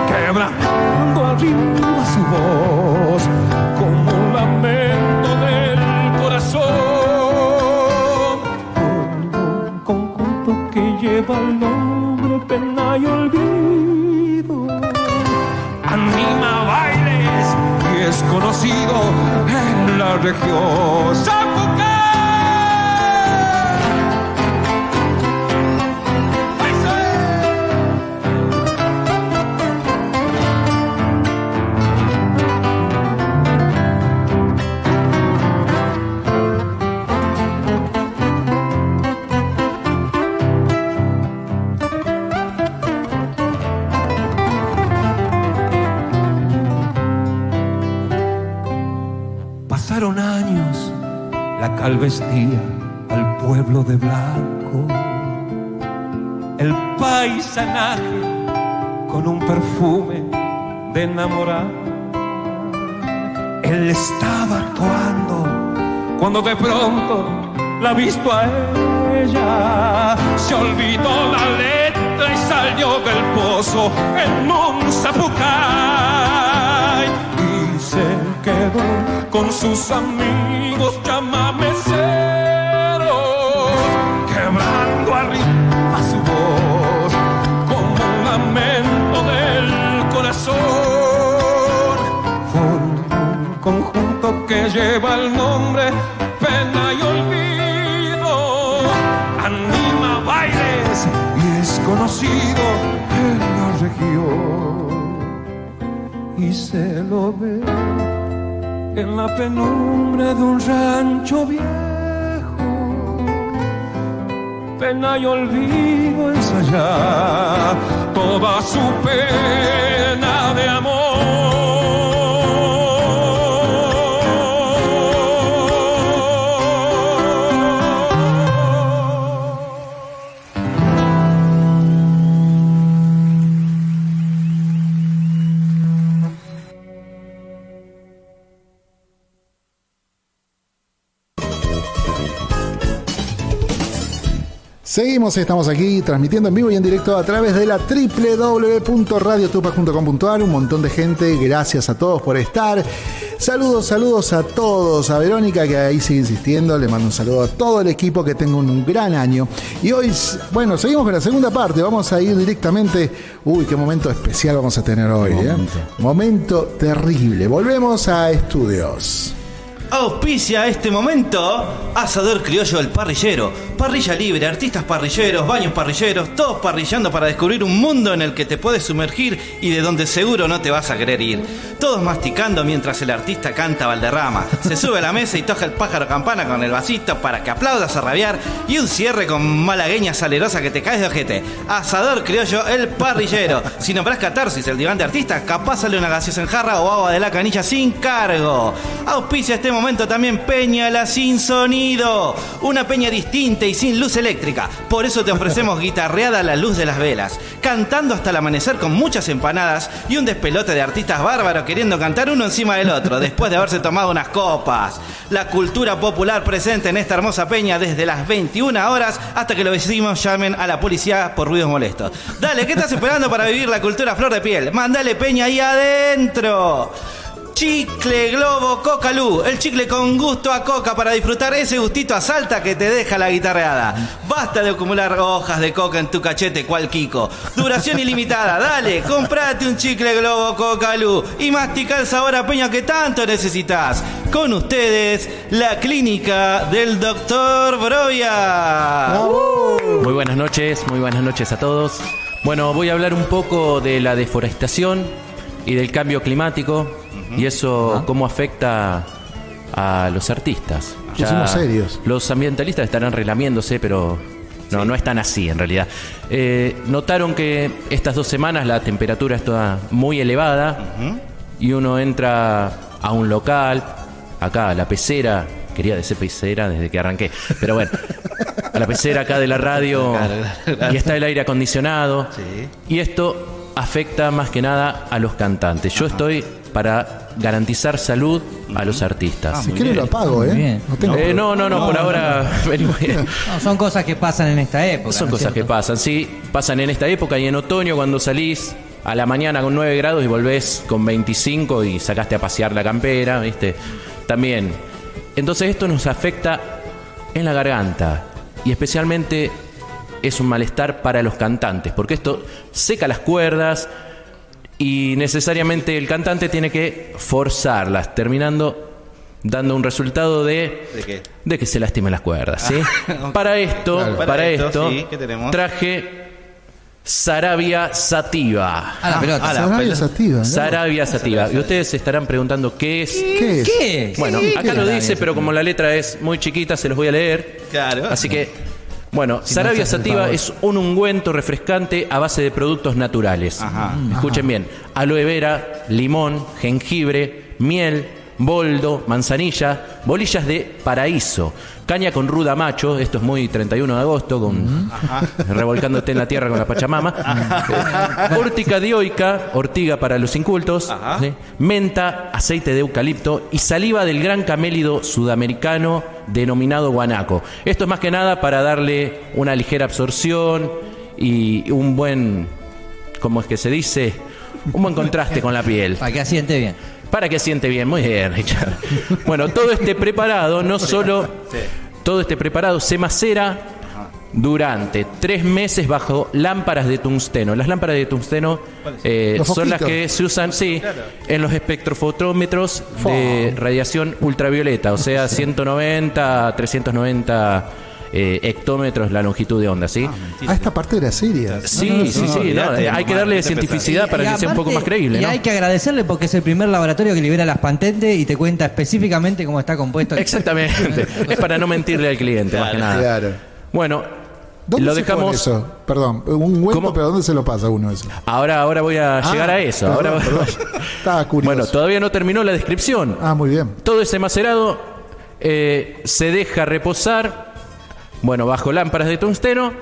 quebrando arriba su voz como un lamento del corazón. Con un conjunto que lleva el nombre pena y olvido. Anima bailes y es conocido en la región vestía al pueblo de blanco. El paisanaje con un perfume de enamorar. Él estaba actuando cuando de pronto la visto a ella. Se olvidó la letra y salió del pozo en un con sus amigos chamameceros, quebrando arriba su voz como un lamento del corazón. Forma un conjunto que lleva el nombre pena y olvido, anima bailes y es conocido en la región y se lo ve en la penumbra de un rancho viejo. Pena y olvido ensayar toda su pena de amor. Seguimos, estamos aquí transmitiendo en vivo y en directo a través de la www.radiotupac.com.ar. Un montón de gente, gracias a todos por estar. Saludos, saludos a todos. A Verónica que ahí sigue insistiendo, le mando un saludo a todo el equipo, que tenga un gran año. Y hoy, bueno, seguimos con la segunda parte, vamos a ir directamente. Uy, qué momento especial vamos a tener hoy. ¿eh? Momento terrible. Volvemos a estudios. Auspicia este momento Asador Criollo el Parrillero. Parrilla libre, artistas parrilleros, baños parrilleros, todos parrillando para descubrir un mundo en el que te puedes sumergir y de donde seguro no te vas a querer ir. Todos masticando mientras el artista canta Valderrama. Se sube a la mesa y toca el pájaro campana con el vasito para que aplaudas a rabiar y un cierre con malagueña salerosa que te caes de ojete. Asador Criollo el Parrillero. Si nombras catarsis el diván de artista, capaz sale una gaseosa en jarra o agua de la canilla sin cargo. Auspicia este momento también Peña la Sin Sonido. Una peña distinta y sin luz eléctrica. Por eso te ofrecemos guitarreada a la luz de las velas. Cantando hasta el amanecer con muchas empanadas y un despelote de artistas bárbaros queriendo cantar uno encima del otro después de haberse tomado unas copas. La cultura popular presente en esta hermosa peña desde las 21 horas hasta que los vecinos llamen a la policía por ruidos molestos. Dale, ¿qué estás esperando para vivir la cultura flor de piel? Mándale peña ahí adentro. Chicle Globo Coca Lu, el chicle con gusto a coca para disfrutar ese gustito a salta que te deja la guitarreada. Basta de acumular hojas de coca en tu cachete cual Kiko. Duración ilimitada, dale, comprate un chicle Globo Coca Lu y mastica el sabor a peña que tanto necesitas. Con ustedes, la clínica del doctor Broia. Muy buenas noches, muy buenas noches a todos. Bueno, voy a hablar un poco de la deforestación y del cambio climático y eso cómo afecta a los artistas. Pusimos serios. Los ambientalistas estarán relamiéndose, pero no, no están así en realidad. Eh, notaron que estas dos semanas la temperatura está muy elevada y uno entra a un local, acá, a la pecera, quería decir pecera desde que arranqué, pero bueno, a la pecera acá de la radio y está el aire acondicionado y esto afecta más que nada a los cantantes. Yo estoy para garantizar salud a los artistas. Si quiere lo apago, ¿eh? No tengo Eh, no, no, no, por ahora son cosas que pasan en esta época. Son ¿no es cosas que pasan, sí. Pasan en esta época y en otoño cuando salís a la mañana con 9 grados y volvés con 25 y sacaste a pasear la campera, ¿viste? También. Entonces esto nos afecta en la garganta y especialmente es un malestar para los cantantes, porque esto seca las cuerdas y necesariamente el cantante tiene que forzarlas, terminando dando un resultado de ¿De qué? de que se lastimen las cuerdas, ¿sí? Para esto, Claro. para, Para esto, traje Sarabia Sativa. A la pelota. a la Sarabia pelota. Sativa, ¿no? Sarabia Sativa. Y ustedes se estarán preguntando qué es. ¿Qué es? ¿Qué? Bueno, ¿Qué acá lo dice, pero como la letra es muy chiquita, se los voy a leer. Claro. Así que, bueno, Si Sarabia Sativa es un ungüento refrescante a base de productos naturales. Ajá. Escuchen bien: aloe vera, limón, jengibre, miel, boldo, manzanilla, bolillas de paraíso, caña con ruda macho, esto es muy 31 de agosto, con revolcándote en la tierra con la Pachamama, órtica dioica, ortiga para los incultos, menta, aceite de eucalipto y saliva del gran camélido sudamericano denominado guanaco. Esto es más que nada para darle una ligera absorción y un buen, ¿cómo es que se dice? Un buen contraste con la piel. Para que asiente bien. Para que siente bien, muy bien, Richard. Bueno, todo este preparado, no solo. Todo este preparado se macera durante tres meses bajo lámparas de tungsteno. Las lámparas de tungsteno eh, son las que se usan, sí, en los espectrofotómetros de radiación ultravioleta, o sea, 190, 390 eh, hectómetros la longitud de onda, ¿sí? Ah, esta parte era seria. Sí, sí, sí, no, hay que darle ¿qué te cientificidad para Y que sea un poco más creíble, Y ¿no? hay que agradecerle porque es el primer laboratorio que libera las patentes y te cuenta específicamente cómo está compuesto. el- Exactamente. es para no mentirle al cliente, más que nada. Claro. Bueno, ¿Dónde lo se pone dejamos. eso? Perdón, un hueco, ¿Cómo? pero ¿dónde se lo pasa uno eso? Ahora, ahora voy a llegar Ah, a eso. perdón, ahora perdón. Estaba curioso. Bueno, todavía no terminó la descripción. Ah, muy bien. Todo ese macerado eh, se deja reposar, bueno, bajo lámparas de tungsteno,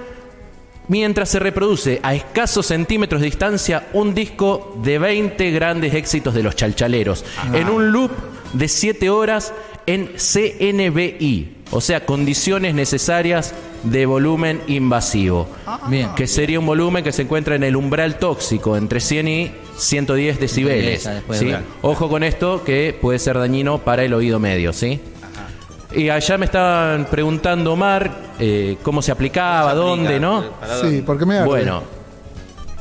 mientras se reproduce a escasos centímetros de distancia un disco de 20 grandes éxitos de los chalchaleros, en un loop de 7 horas en CNBI, o sea, condiciones necesarias de volumen invasivo. Bien. Que sería un volumen que se encuentra en el umbral tóxico, entre 100 y 110 decibeles. Ojo con esto, que puede ser dañino para el oído medio, ¿sí? Y allá me estaban preguntando, Omar, eh, cómo se aplicaba, dónde, ¿no? Sí, porque me arde. Bueno,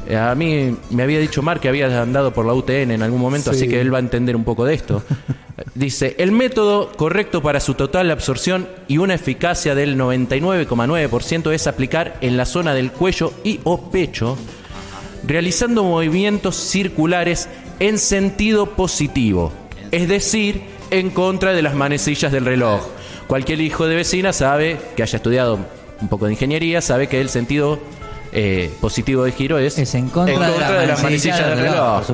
eh, a mí me había dicho Mar que había andado por la UTN en algún momento, Sí. así que él va a entender un poco de esto. Dice, el método correcto para su total absorción y una eficacia del 99,9% es aplicar en la zona del cuello y o pecho, realizando movimientos circulares en sentido positivo, es decir, en contra de las manecillas del reloj. Cualquier hijo de vecina sabe, que haya estudiado un poco de ingeniería, sabe que el sentido eh, positivo de giro es, Es en contra de las las manecillas del reloj.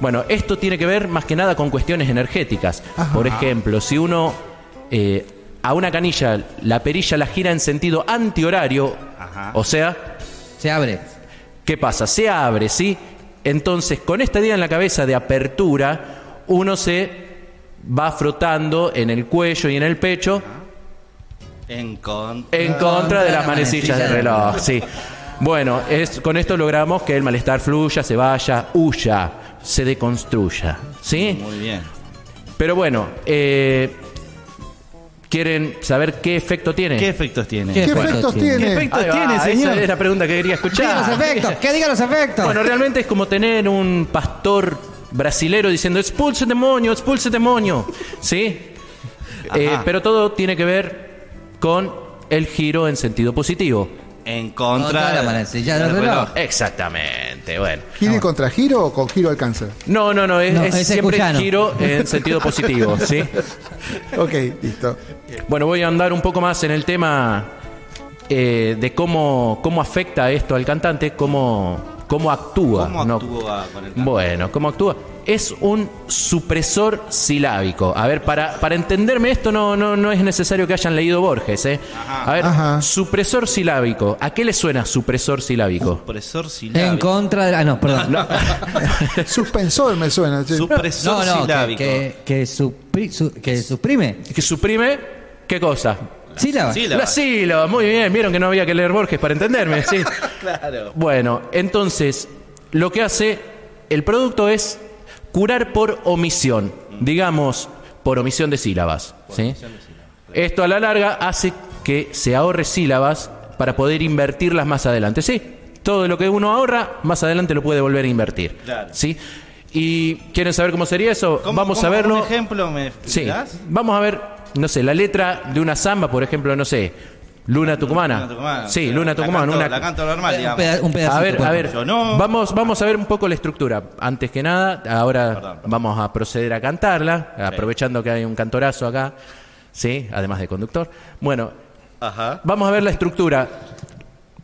Bueno, esto tiene que ver más que nada con cuestiones energéticas. Por ejemplo, si uno eh, a una canilla la perilla la gira en sentido antihorario, Ajá. o sea, Se abre. ¿Qué pasa? Se abre, ¿sí? Entonces, con esta idea en la cabeza de apertura, uno se va frotando en el cuello y en el pecho En con... en contra de las manecillas del reloj, sí. Bueno, es, con esto logramos que el malestar fluya, se vaya, huya, se deconstruya, ¿sí? Muy bien. Pero bueno, eh, ¿quieren saber qué efecto tiene? ¿Qué efectos tiene? ¿Qué ¿Qué efectos efectos tiene? tiene? ¿Qué efectos Ahí va, tiene, esa señor? es la pregunta que quería Diga los escuchar. efectos, que diga los efectos. Bueno, realmente es como tener un pastor brasilero diciendo expulse demonio, expulse demonio. ¿Sí? Eh, pero todo tiene que ver con el giro en sentido positivo. En Contra contra la manecilla del reloj. Exactamente, bueno. ¿Giro contra giro o con giro al cáncer? No, no, no, es, No, es ese es siempre giro en sentido positivo, ¿sí? Ok, listo. Bueno, voy a andar un poco más en el tema eh, de cómo, cómo afecta esto al cantante, cómo, cómo actúa. ¿Cómo ¿no? actúa con el canto? Bueno, ¿cómo actúa? Es un supresor silábico. A ver, para, para entenderme esto no, no, no es necesario que hayan leído Borges, ¿eh? A ver, Ajá. supresor silábico. ¿A qué le suena supresor silábico? Supresor silábico. En contra de... Ah, no, perdón. No, Suspensor me suena. sí. Supresor no, que, silábico. que, que, supri- su- que suprime. Que suprime, ¿qué cosa? Sílabas. Sílabas. La sílaba, muy bien. Vieron que no había que leer Borges para entenderme, sí. Claro. Bueno, entonces, lo que hace el producto es curar por omisión, digamos, por omisión de sílabas. ¿sí? Esto a la larga hace que se ahorre sílabas para poder invertirlas más adelante. Sí, todo lo que uno ahorra, más adelante lo puede volver a invertir. Claro. ¿sí? ¿Y quieren saber cómo sería eso? ¿Cómo- Vamos cómo- a verlo. Un ejemplo me Sí, vamos a ver, no sé, la letra de una samba, por ejemplo, no sé, Luna Tucumana. Luna Tucumana. Sí, La Luna canto- Tucumana. una- La canto normal, Un, peda- un pedacito. a ver, a ver, no. vamos, vamos a ver un poco la estructura. Antes que nada, ahora Perdón, perdón. vamos a proceder a cantarla, aprovechando que hay un cantorazo acá, sí, además de conductor. Bueno, Ajá. vamos a ver la estructura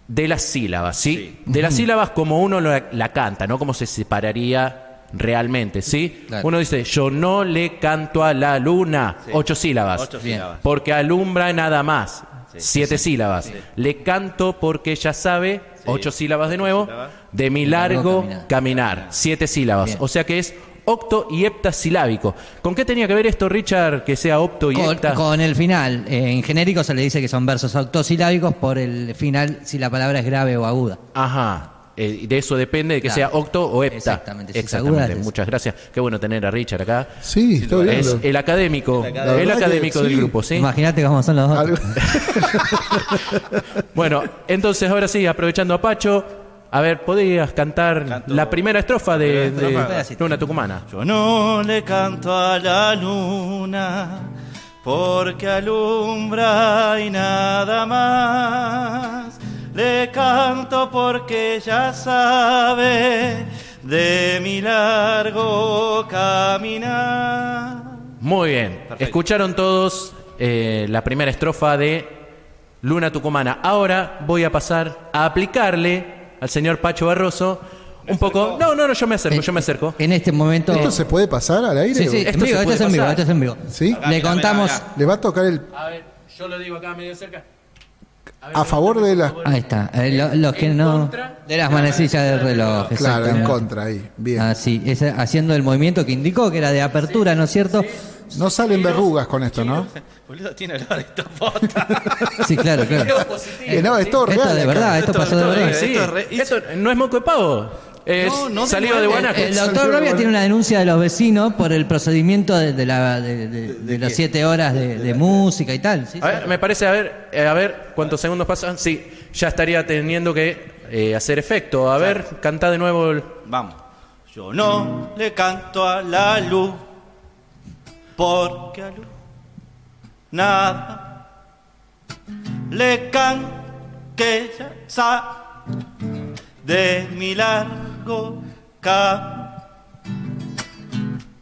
de las sílabas, ¿sí? Sí. De las sílabas como uno la, la canta, no como se separaría realmente, ¿sí? Uno dice, yo no le canto a la luna, Sí. ocho sílabas. Ocho Bien. sílabas. Porque alumbra nada más. Sí. Siete sílabas. Le canto porque ella sabe, ocho sílabas de nuevo, sílabas. de mi Largo caminar. caminar. Siete sílabas. Bien. O sea que es octo y heptasilábico. ¿Con qué tenía que ver esto, Richard, que sea octo y Con, hepta? con el final. Eh, en genérico se le dice que son versos octosilábicos por el final si la palabra es grave o aguda. Ajá. Eh, de eso depende de que Claro. sea octo o hepta. Exactamente, Exactamente. Muchas gracias. Qué bueno tener a Richard acá. Sí, estoy Es el académico, El el académico. que del sí. grupo, ¿sí? Imagínate cómo son los dos. Bueno, entonces ahora sí, aprovechando a Pacho, a ver, ¿podrías cantar Canto- la primera estrofa de, primera estrofa. de. Luna Tucumana? Yo no le canto a la luna porque alumbra y nada más. Le canto porque ella sabe de mi largo caminar. Muy bien, Perfecto. escucharon todos eh, la primera estrofa de Luna Tucumana. Ahora voy a pasar a aplicarle al señor Pacho Barroso un poco... No, no, no, yo me acerco, yo me acerco. En este momento. ¿Esto se puede pasar al aire? Sí, sí, en vivo, esto es en vivo, esto es en vivo. ¿Sí? Acá, Le mira, contamos. mira, Le va a tocar el A ver, yo lo digo acá medio cerca. A favor de la. Ahí está. eh, lo- los que no. De las manecillas del reloj. Claro, en exactamente. contra ahí. Bien. Así, ese- haciendo el movimiento que indicó que era de apertura, ¿no es cierto? No salen verrugas con esto, ¿no? Boludo, tiene olor de topota. Sí, claro, claro. Eh, no, es todo Esto real. de acá. verdad, esto pasó de verdad. es- Sí, Esto es re- esto no es moco de pavo. Es No, no salido se de. Guanaco. El doctor Bravia tiene una denuncia de los vecinos por el procedimiento de, de la, de, de- de las siete horas de, de música y tal. ¿sí? A ver, me parece, a ver, eh, a ver cuántos segundos pasan. Sí, ya estaría teniendo que eh, hacer efecto. A ver, canta de nuevo. el- Vamos. Yo no le canto a la luz porque a luz nada le can que ella sabe de mi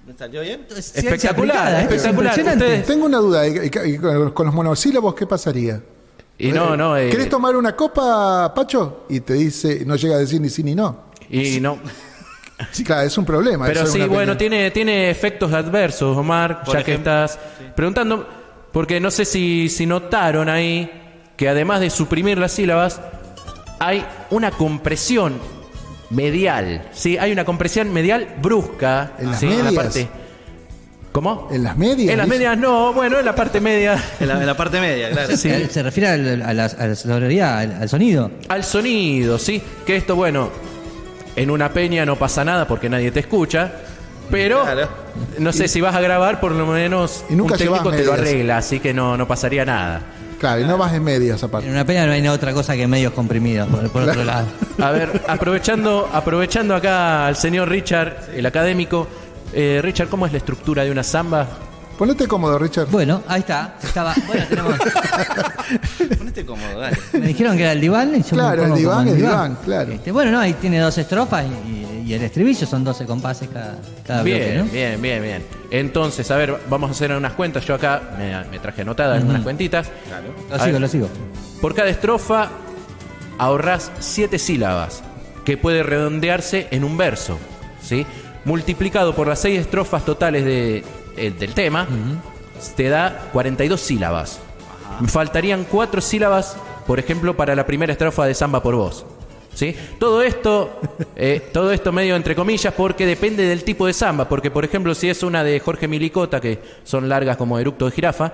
¿Me salió bien? Ciencia Espectacular, aplicada, es espectacular. impresionante. Ustedes- Tengo una duda. ¿y- y- y con con los monosílabos qué pasaría? Y no, no. eh, ¿Querés tomar una copa, Pacho? Y te dice, no llega a decir ni sí ni no. y no. Sí, claro, es un problema. Pero eso es sí, una bueno, tiene, tiene efectos adversos, Omar, Por ya que ejemplo, estás preguntando. Porque no sé si, si notaron ahí que además de suprimir las sílabas, hay una compresión medial. ¿sí? Hay una compresión medial brusca. ¿En las ¿sí? la parte. ¿Cómo? ¿En las medias? En las medias no, bueno, en la parte media. En la, en la parte media, claro. Sí. Se refiere al- a la, a la sonoridad, al, al sonido. Al sonido, ¿sí? Que esto, bueno, en una peña no pasa nada porque nadie te escucha. Pero Claro. no sé si vas a grabar, por lo menos Y nunca un técnico te lo arregla, así que no, no pasaría nada. Claro, y no vas en medias En aparte. una pena no hay otra cosa que medios comprimidos, por, por otro lado. A ver, aprovechando, aprovechando acá al señor Richard, el académico. eh, Richard, ¿cómo es la estructura de una samba? Ponete cómodo, Richard. Bueno, ahí está. Estaba, bueno, tenemos, Ponete cómodo, dale. me dijeron que era el diván. y yo me Claro, el pongo diván, el diván, claro. Este, bueno, no, ahí tiene dos estrofas y, y el estribillo son 12 compases cada, cada bloque, Bien, ¿no? bien, bien, bien. Entonces, a ver, vamos a hacer unas cuentas. Yo acá me, me traje anotadas unas cuentitas. Lo A sigo, ver. lo sigo. Por cada estrofa ahorrás siete sílabas, que puede redondearse en un verso, ¿sí? Multiplicado por las seis estrofas totales de, eh, del tema, te da 42 sílabas. Me faltarían cuatro sílabas, por ejemplo, para la primera estrofa de Samba por Vos. ¿Sí? Todo esto, eh, todo esto medio entre comillas, porque depende del tipo de samba. Porque, por ejemplo, si es una de Jorge Milicota, que son largas como eructo de jirafa,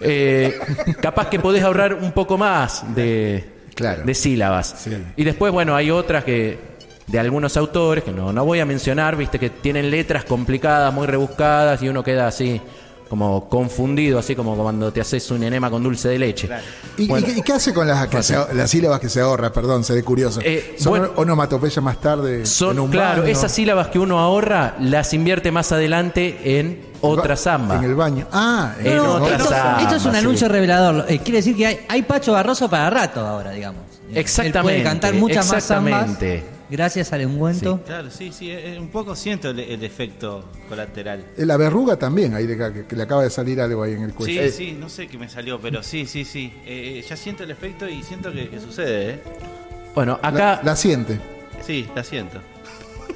eh, capaz que podés ahorrar un poco más de, Claro. de sílabas. Y después, bueno, hay otras que de algunos autores, que no, no voy a mencionar, viste, que tienen letras complicadas, muy rebuscadas, y uno queda así como confundido, así como cuando te haces un enema con dulce de leche. ¿Y, y Bueno. qué- y qué hace con las, que se las sílabas que se ahorra? Perdón, seré curioso. Eh, ¿Son bueno. onomatopeyas más tarde en Son, un claro, baño? esas sílabas que uno ahorra las invierte más adelante en otra samba. En el baño. Ah, En No, otra esto, samba, esto es un sí. anuncio revelador. Eh, quiere decir que hay, hay Pacho Barroso para rato ahora, digamos. Él Exactamente, puede cantar muchas más zambas exactamente. Gracias al ungüento. Claro, sí, sí, eh, un poco siento el, el efecto colateral. Eh, La verruga también, ahí le, que, que le acaba de salir algo ahí en el cuello. Sí, sí, no sé qué me salió, pero sí, sí, sí. Eh, ya siento el efecto y siento que, que sucede, ¿eh? Bueno, La, acá la siente. Sí, la siento.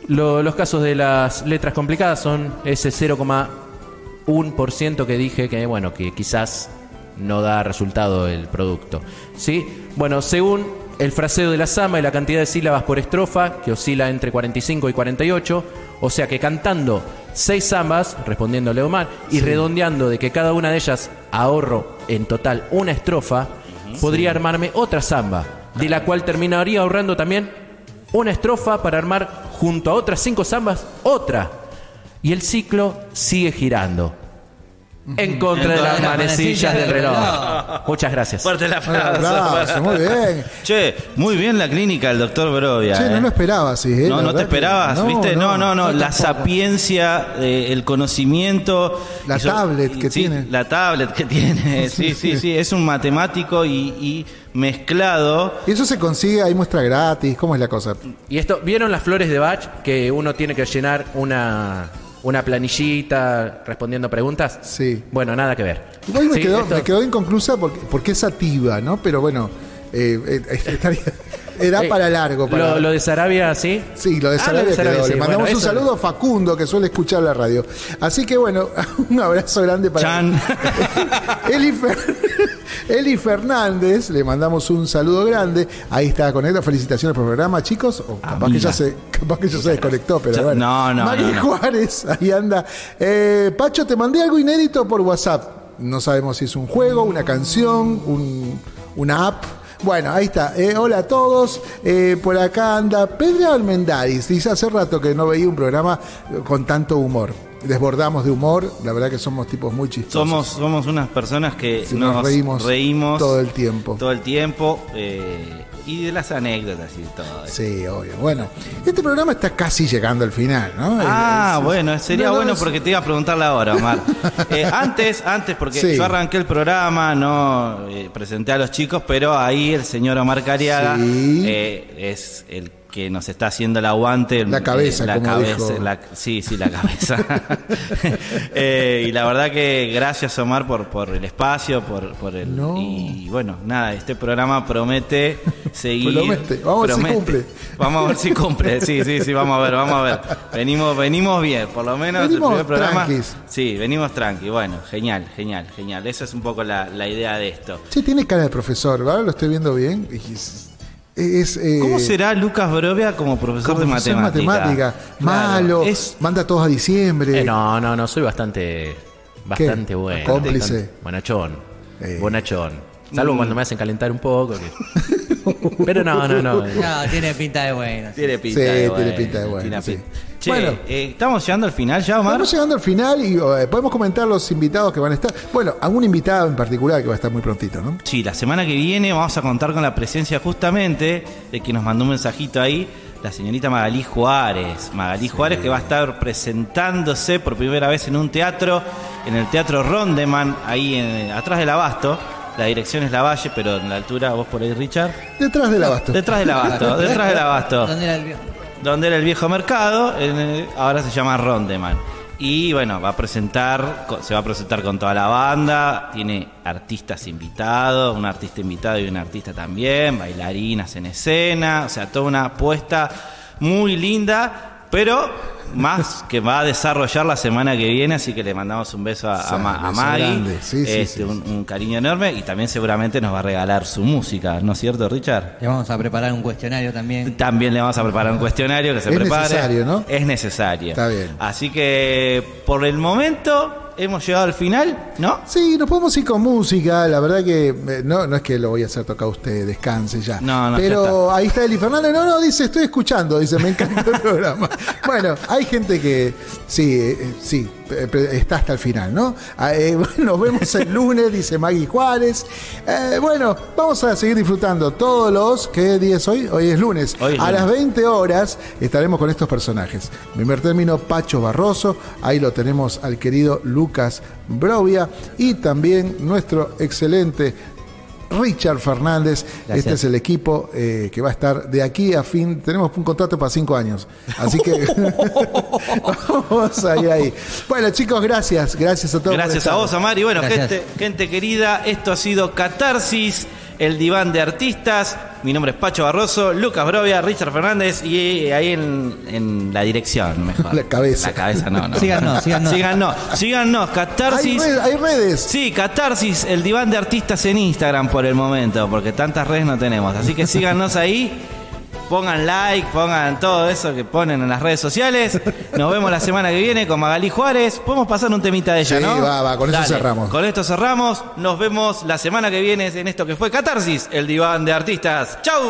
lo- los casos de las letras complicadas son ese 0,1% que dije que, bueno, que quizás no da resultado el producto. ¿Sí? Bueno, según el fraseo de la samba y la cantidad de sílabas por estrofa, que oscila entre 45 y 48, o sea que cantando seis zambas, respondiéndole Omar, y redondeando de que cada una de ellas ahorro en total una estrofa, podría armarme otra samba, de la cual terminaría ahorrando también una estrofa para armar junto a otras cinco zambas otra. Y el ciclo sigue girando. En contra de las manecillas del reloj. Muchas gracias. Fuerte el aplauso. Muy bien. Che, muy bien la clínica del doctor Brovia. Che, eh. no lo esperaba así, ¿eh? No, no te que- esperabas, ¿viste? No, no, no. La tampoco. sapiencia, eh, el conocimiento. La tablet que sí, tiene. La tablet que tiene. Sí, sí, sí. Es un matemático y, y mezclado. Y eso se consigue, hay muestra gratis, ¿cómo es la cosa? Y esto, ¿vieron las flores de Bach? Que uno tiene que llenar una, una planillita respondiendo preguntas. Sí. Bueno, nada que ver. Igual me, Sí, quedó, esto- me quedó inconclusa porque, porque es sativa, ¿no? Pero bueno, eh, eh, estaría- era Eh, para largo. Para, Lo, lo de Sarabia, sí. Sí, lo de Ah, Sarabia lo de Sarabia, quedó. sí. Le mandamos Bueno, un saludo a Facundo, que suele escuchar la radio. Así que bueno, un abrazo grande para Chan. Eli, Fer- Eli Fernández, le mandamos un saludo grande. Ahí está conectado. Felicitaciones por el programa, chicos. O capaz que ya se, capaz que ya se desconectó, pero Ya- bueno. no, no, Mari no, no. Juárez, ahí anda. Eh, Pacho, te mandé algo inédito por WhatsApp. No sabemos si es un juego, una canción, un- una app. Bueno, ahí está. Eh, hola a todos. Eh, por acá anda Pedro Almendaris. Dice hace rato que no veía un programa con tanto humor. Desbordamos de humor. La verdad que somos tipos muy chistosos. Somos, somos unas personas que nos reímos reímos todo el tiempo. Todo el tiempo. eh, y de las anécdotas y todo. Sí, obvio. Bueno, este programa está casi llegando al final, ¿no? Ah, es- bueno, sería No, no, bueno es- porque te iba a preguntar la hora, Omar. Eh, antes, antes, porque Sí. yo arranqué el programa, no eh, presenté a los chicos, pero ahí el señor Omar Cariaga Sí. eh, es el que nos está haciendo el aguante. La cabeza, eh, la como cabeza, dijo. la- sí, sí, la cabeza. Eh, y la verdad que gracias, Omar, por, por el espacio, por, por el. No. Y bueno, nada, este programa promete seguir. Promete. Vamos a ver si promete. cumple. Vamos a ver si cumple. Sí, sí, sí, vamos a ver, vamos a ver. Venimos, venimos bien, por lo menos Venimos el primer programa. tranquis. Sí, venimos tranqui. Bueno, genial, genial, genial. Esa es un poco la, la idea de esto. Che, tiene cara de profesor, ¿verdad? Lo estoy viendo bien. Es, es, eh, ¿Cómo será Lucas Brovia como profesor como de profesor matemática? matemática? Claro, Malo, Es, manda a todos a diciembre. Eh, no, no, no, soy bastante, bastante bueno. Cómplice. bastante Bonachón. Eh. Bonachón. Salvo Mm. cuando me hacen calentar un poco. que- Pero no, no, no. No, tiene pinta de bueno. tiene pinta Sí, de tiene bueno, pinta de bueno, tiene sí. Che, Bueno. eh, estamos llegando al final ya, Omar. Estamos llegando al final y eh, podemos comentar los invitados que van a estar. Bueno, algún invitado en particular que va a estar muy prontito, ¿no? Sí, la semana que viene vamos a contar con la presencia justamente de que nos mandó un mensajito ahí, la señorita Magalí Juárez. Magalí Juárez que va a estar presentándose por primera vez en un teatro, en el Teatro Rondeman, ahí en- atrás del Abasto. La dirección es La Valle, pero en la altura, vos por ahí, Richard. Detrás del abasto. Detrás del Abasto, detrás del Abasto. ¿Dónde era el? Donde era el viejo mercado, ahora se llama Rondeman. Y bueno, va a presentar, se va a presentar con toda la banda, tiene artistas invitados, un artista invitado y un artista también, bailarinas en escena, o sea, toda una apuesta muy linda, pero más que va a desarrollar la semana que viene, así que le mandamos un beso a, a Ma- a Maggie, sí, sí, este, sí, un, un cariño enorme y también seguramente nos va a regalar su música, ¿no es cierto, Richard? Le vamos a preparar un cuestionario también. También le vamos a preparar un cuestionario que se Es prepare. necesario, ¿no? Es necesario. Está bien. Así que por el momento hemos llegado al final, ¿no? Sí, nos podemos ir con música. La verdad que eh, no, no es que lo voy a hacer tocar a usted, descanse ya. No, no, Pero ahí está Eli Fernández. No, no, dice, estoy escuchando. Dice, me encanta el programa. Bueno, hay gente que sí, eh, sí, eh, pre- está hasta el final, ¿no? Ah, eh, nos vemos el lunes, dice Maggie Juárez. Eh, bueno, vamos a seguir disfrutando todos los. ¿Qué día es hoy? Hoy es lunes. Hoy es a lunes. las 20 horas estaremos con estos personajes. En primer término, Pacho Barroso. Ahí lo tenemos al querido Lucas Brovia. Y también nuestro excelente Richard Fernández. Gracias. Este es el equipo eh, que va a estar de aquí a fin. Tenemos un contrato para cinco años. Así que vamos ahí, ahí. Bueno, chicos, gracias. Gracias a todos. por Gracias a vos, Amar. Y bueno, Gracias. gente, gente querida, esto ha sido Catarsis, el diván de artistas. Mi nombre es Pacho Barroso, Lucas Brovia, Richard Fernández y ahí en, en la dirección, mejor. La cabeza. La cabeza, no, no. Síganos, síganos. Síganos, síganos, Hay, Catarsis. red- hay redes. Sí, Catarsis, el diván de artistas en Instagram por el momento, porque tantas redes no tenemos. Así que síganos ahí, pongan like, pongan todo eso que ponen en las redes sociales. Nos vemos la semana que viene con Magalí Juárez. Podemos pasar un temita de ella, Sí, ¿no? va, va, con eso cerramos. Con esto cerramos. Nos vemos la semana que viene en esto que fue Catarsis, el diván de artistas. ¡Chau!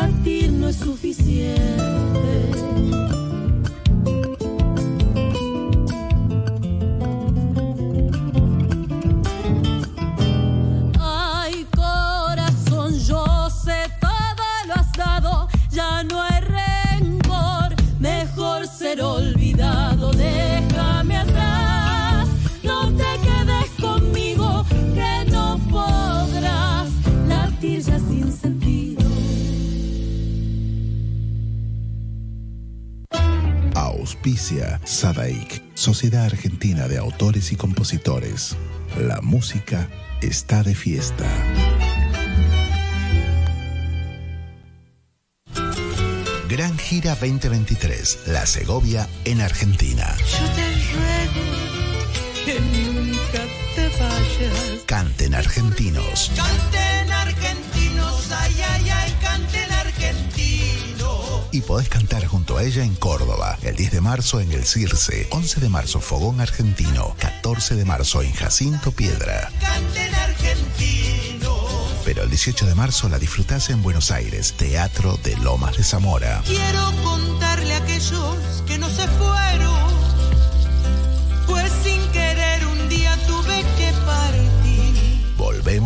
Latir no es suficiente. Sadaik, Sociedad Argentina de Autores y Compositores. La música está de fiesta. Gran Gira 2023, La Segovia en Argentina. Yo te ruego que nunca te vayas. Canten argentinos. Canten argentinos, ay, podés cantar junto a ella en Córdoba, el 10 de marzo en el Circe, 11 de marzo Fogón Argentino, 14 de marzo en Jacinto Piedra. Canten argentinos. Pero el 18 de marzo la disfrutás en Buenos Aires, Teatro de Lomas de Zamora. Quiero contarle a aquellos que no se fueron,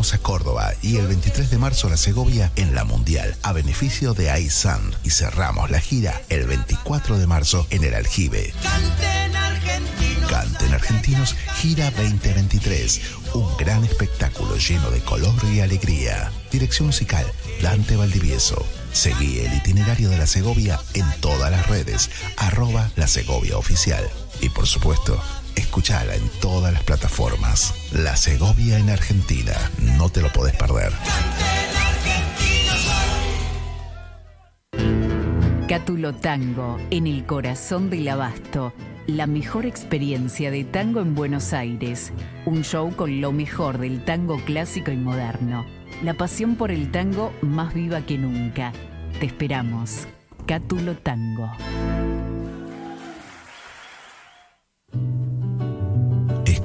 A Córdoba y el 23 de marzo la Segovia en la Mundial a beneficio de iSand y cerramos la gira el 24 de marzo en el Aljibe. Canten argentinos. Canten Argentinos Gira 2023, un gran espectáculo lleno de color y alegría. Dirección musical Dante Valdivieso. Seguí el itinerario de la Segovia en todas las redes, arroba la Segovia Oficial. Y por supuesto, escuchala en todas las plataformas. La Segovia en Argentina, no te lo podés perder. Cátulo Tango, en el corazón del abasto. La mejor experiencia de tango en Buenos Aires. Un show con lo mejor del tango clásico y moderno. La pasión por el tango más viva que nunca. Te esperamos. Cátulo Tango.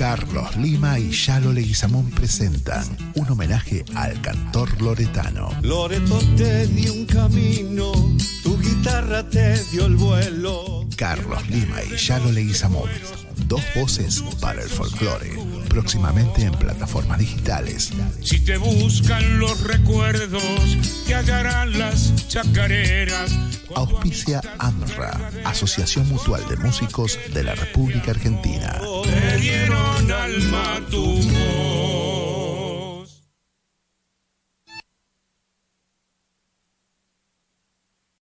Carlos Lima y Yalo Leguizamón presentan un homenaje al cantor loretano. Loreto te dio un camino, tu guitarra te dio el vuelo. Carlos Lima y Yalo Leguizamón. Dos voces para el folclore. Próximamente en plataformas digitales. Si te buscan los recuerdos, te hallarán las chacareras. Auspicia AMRA, Asociación Mutual de Músicos de la República Argentina. Le dieron alma tu voz.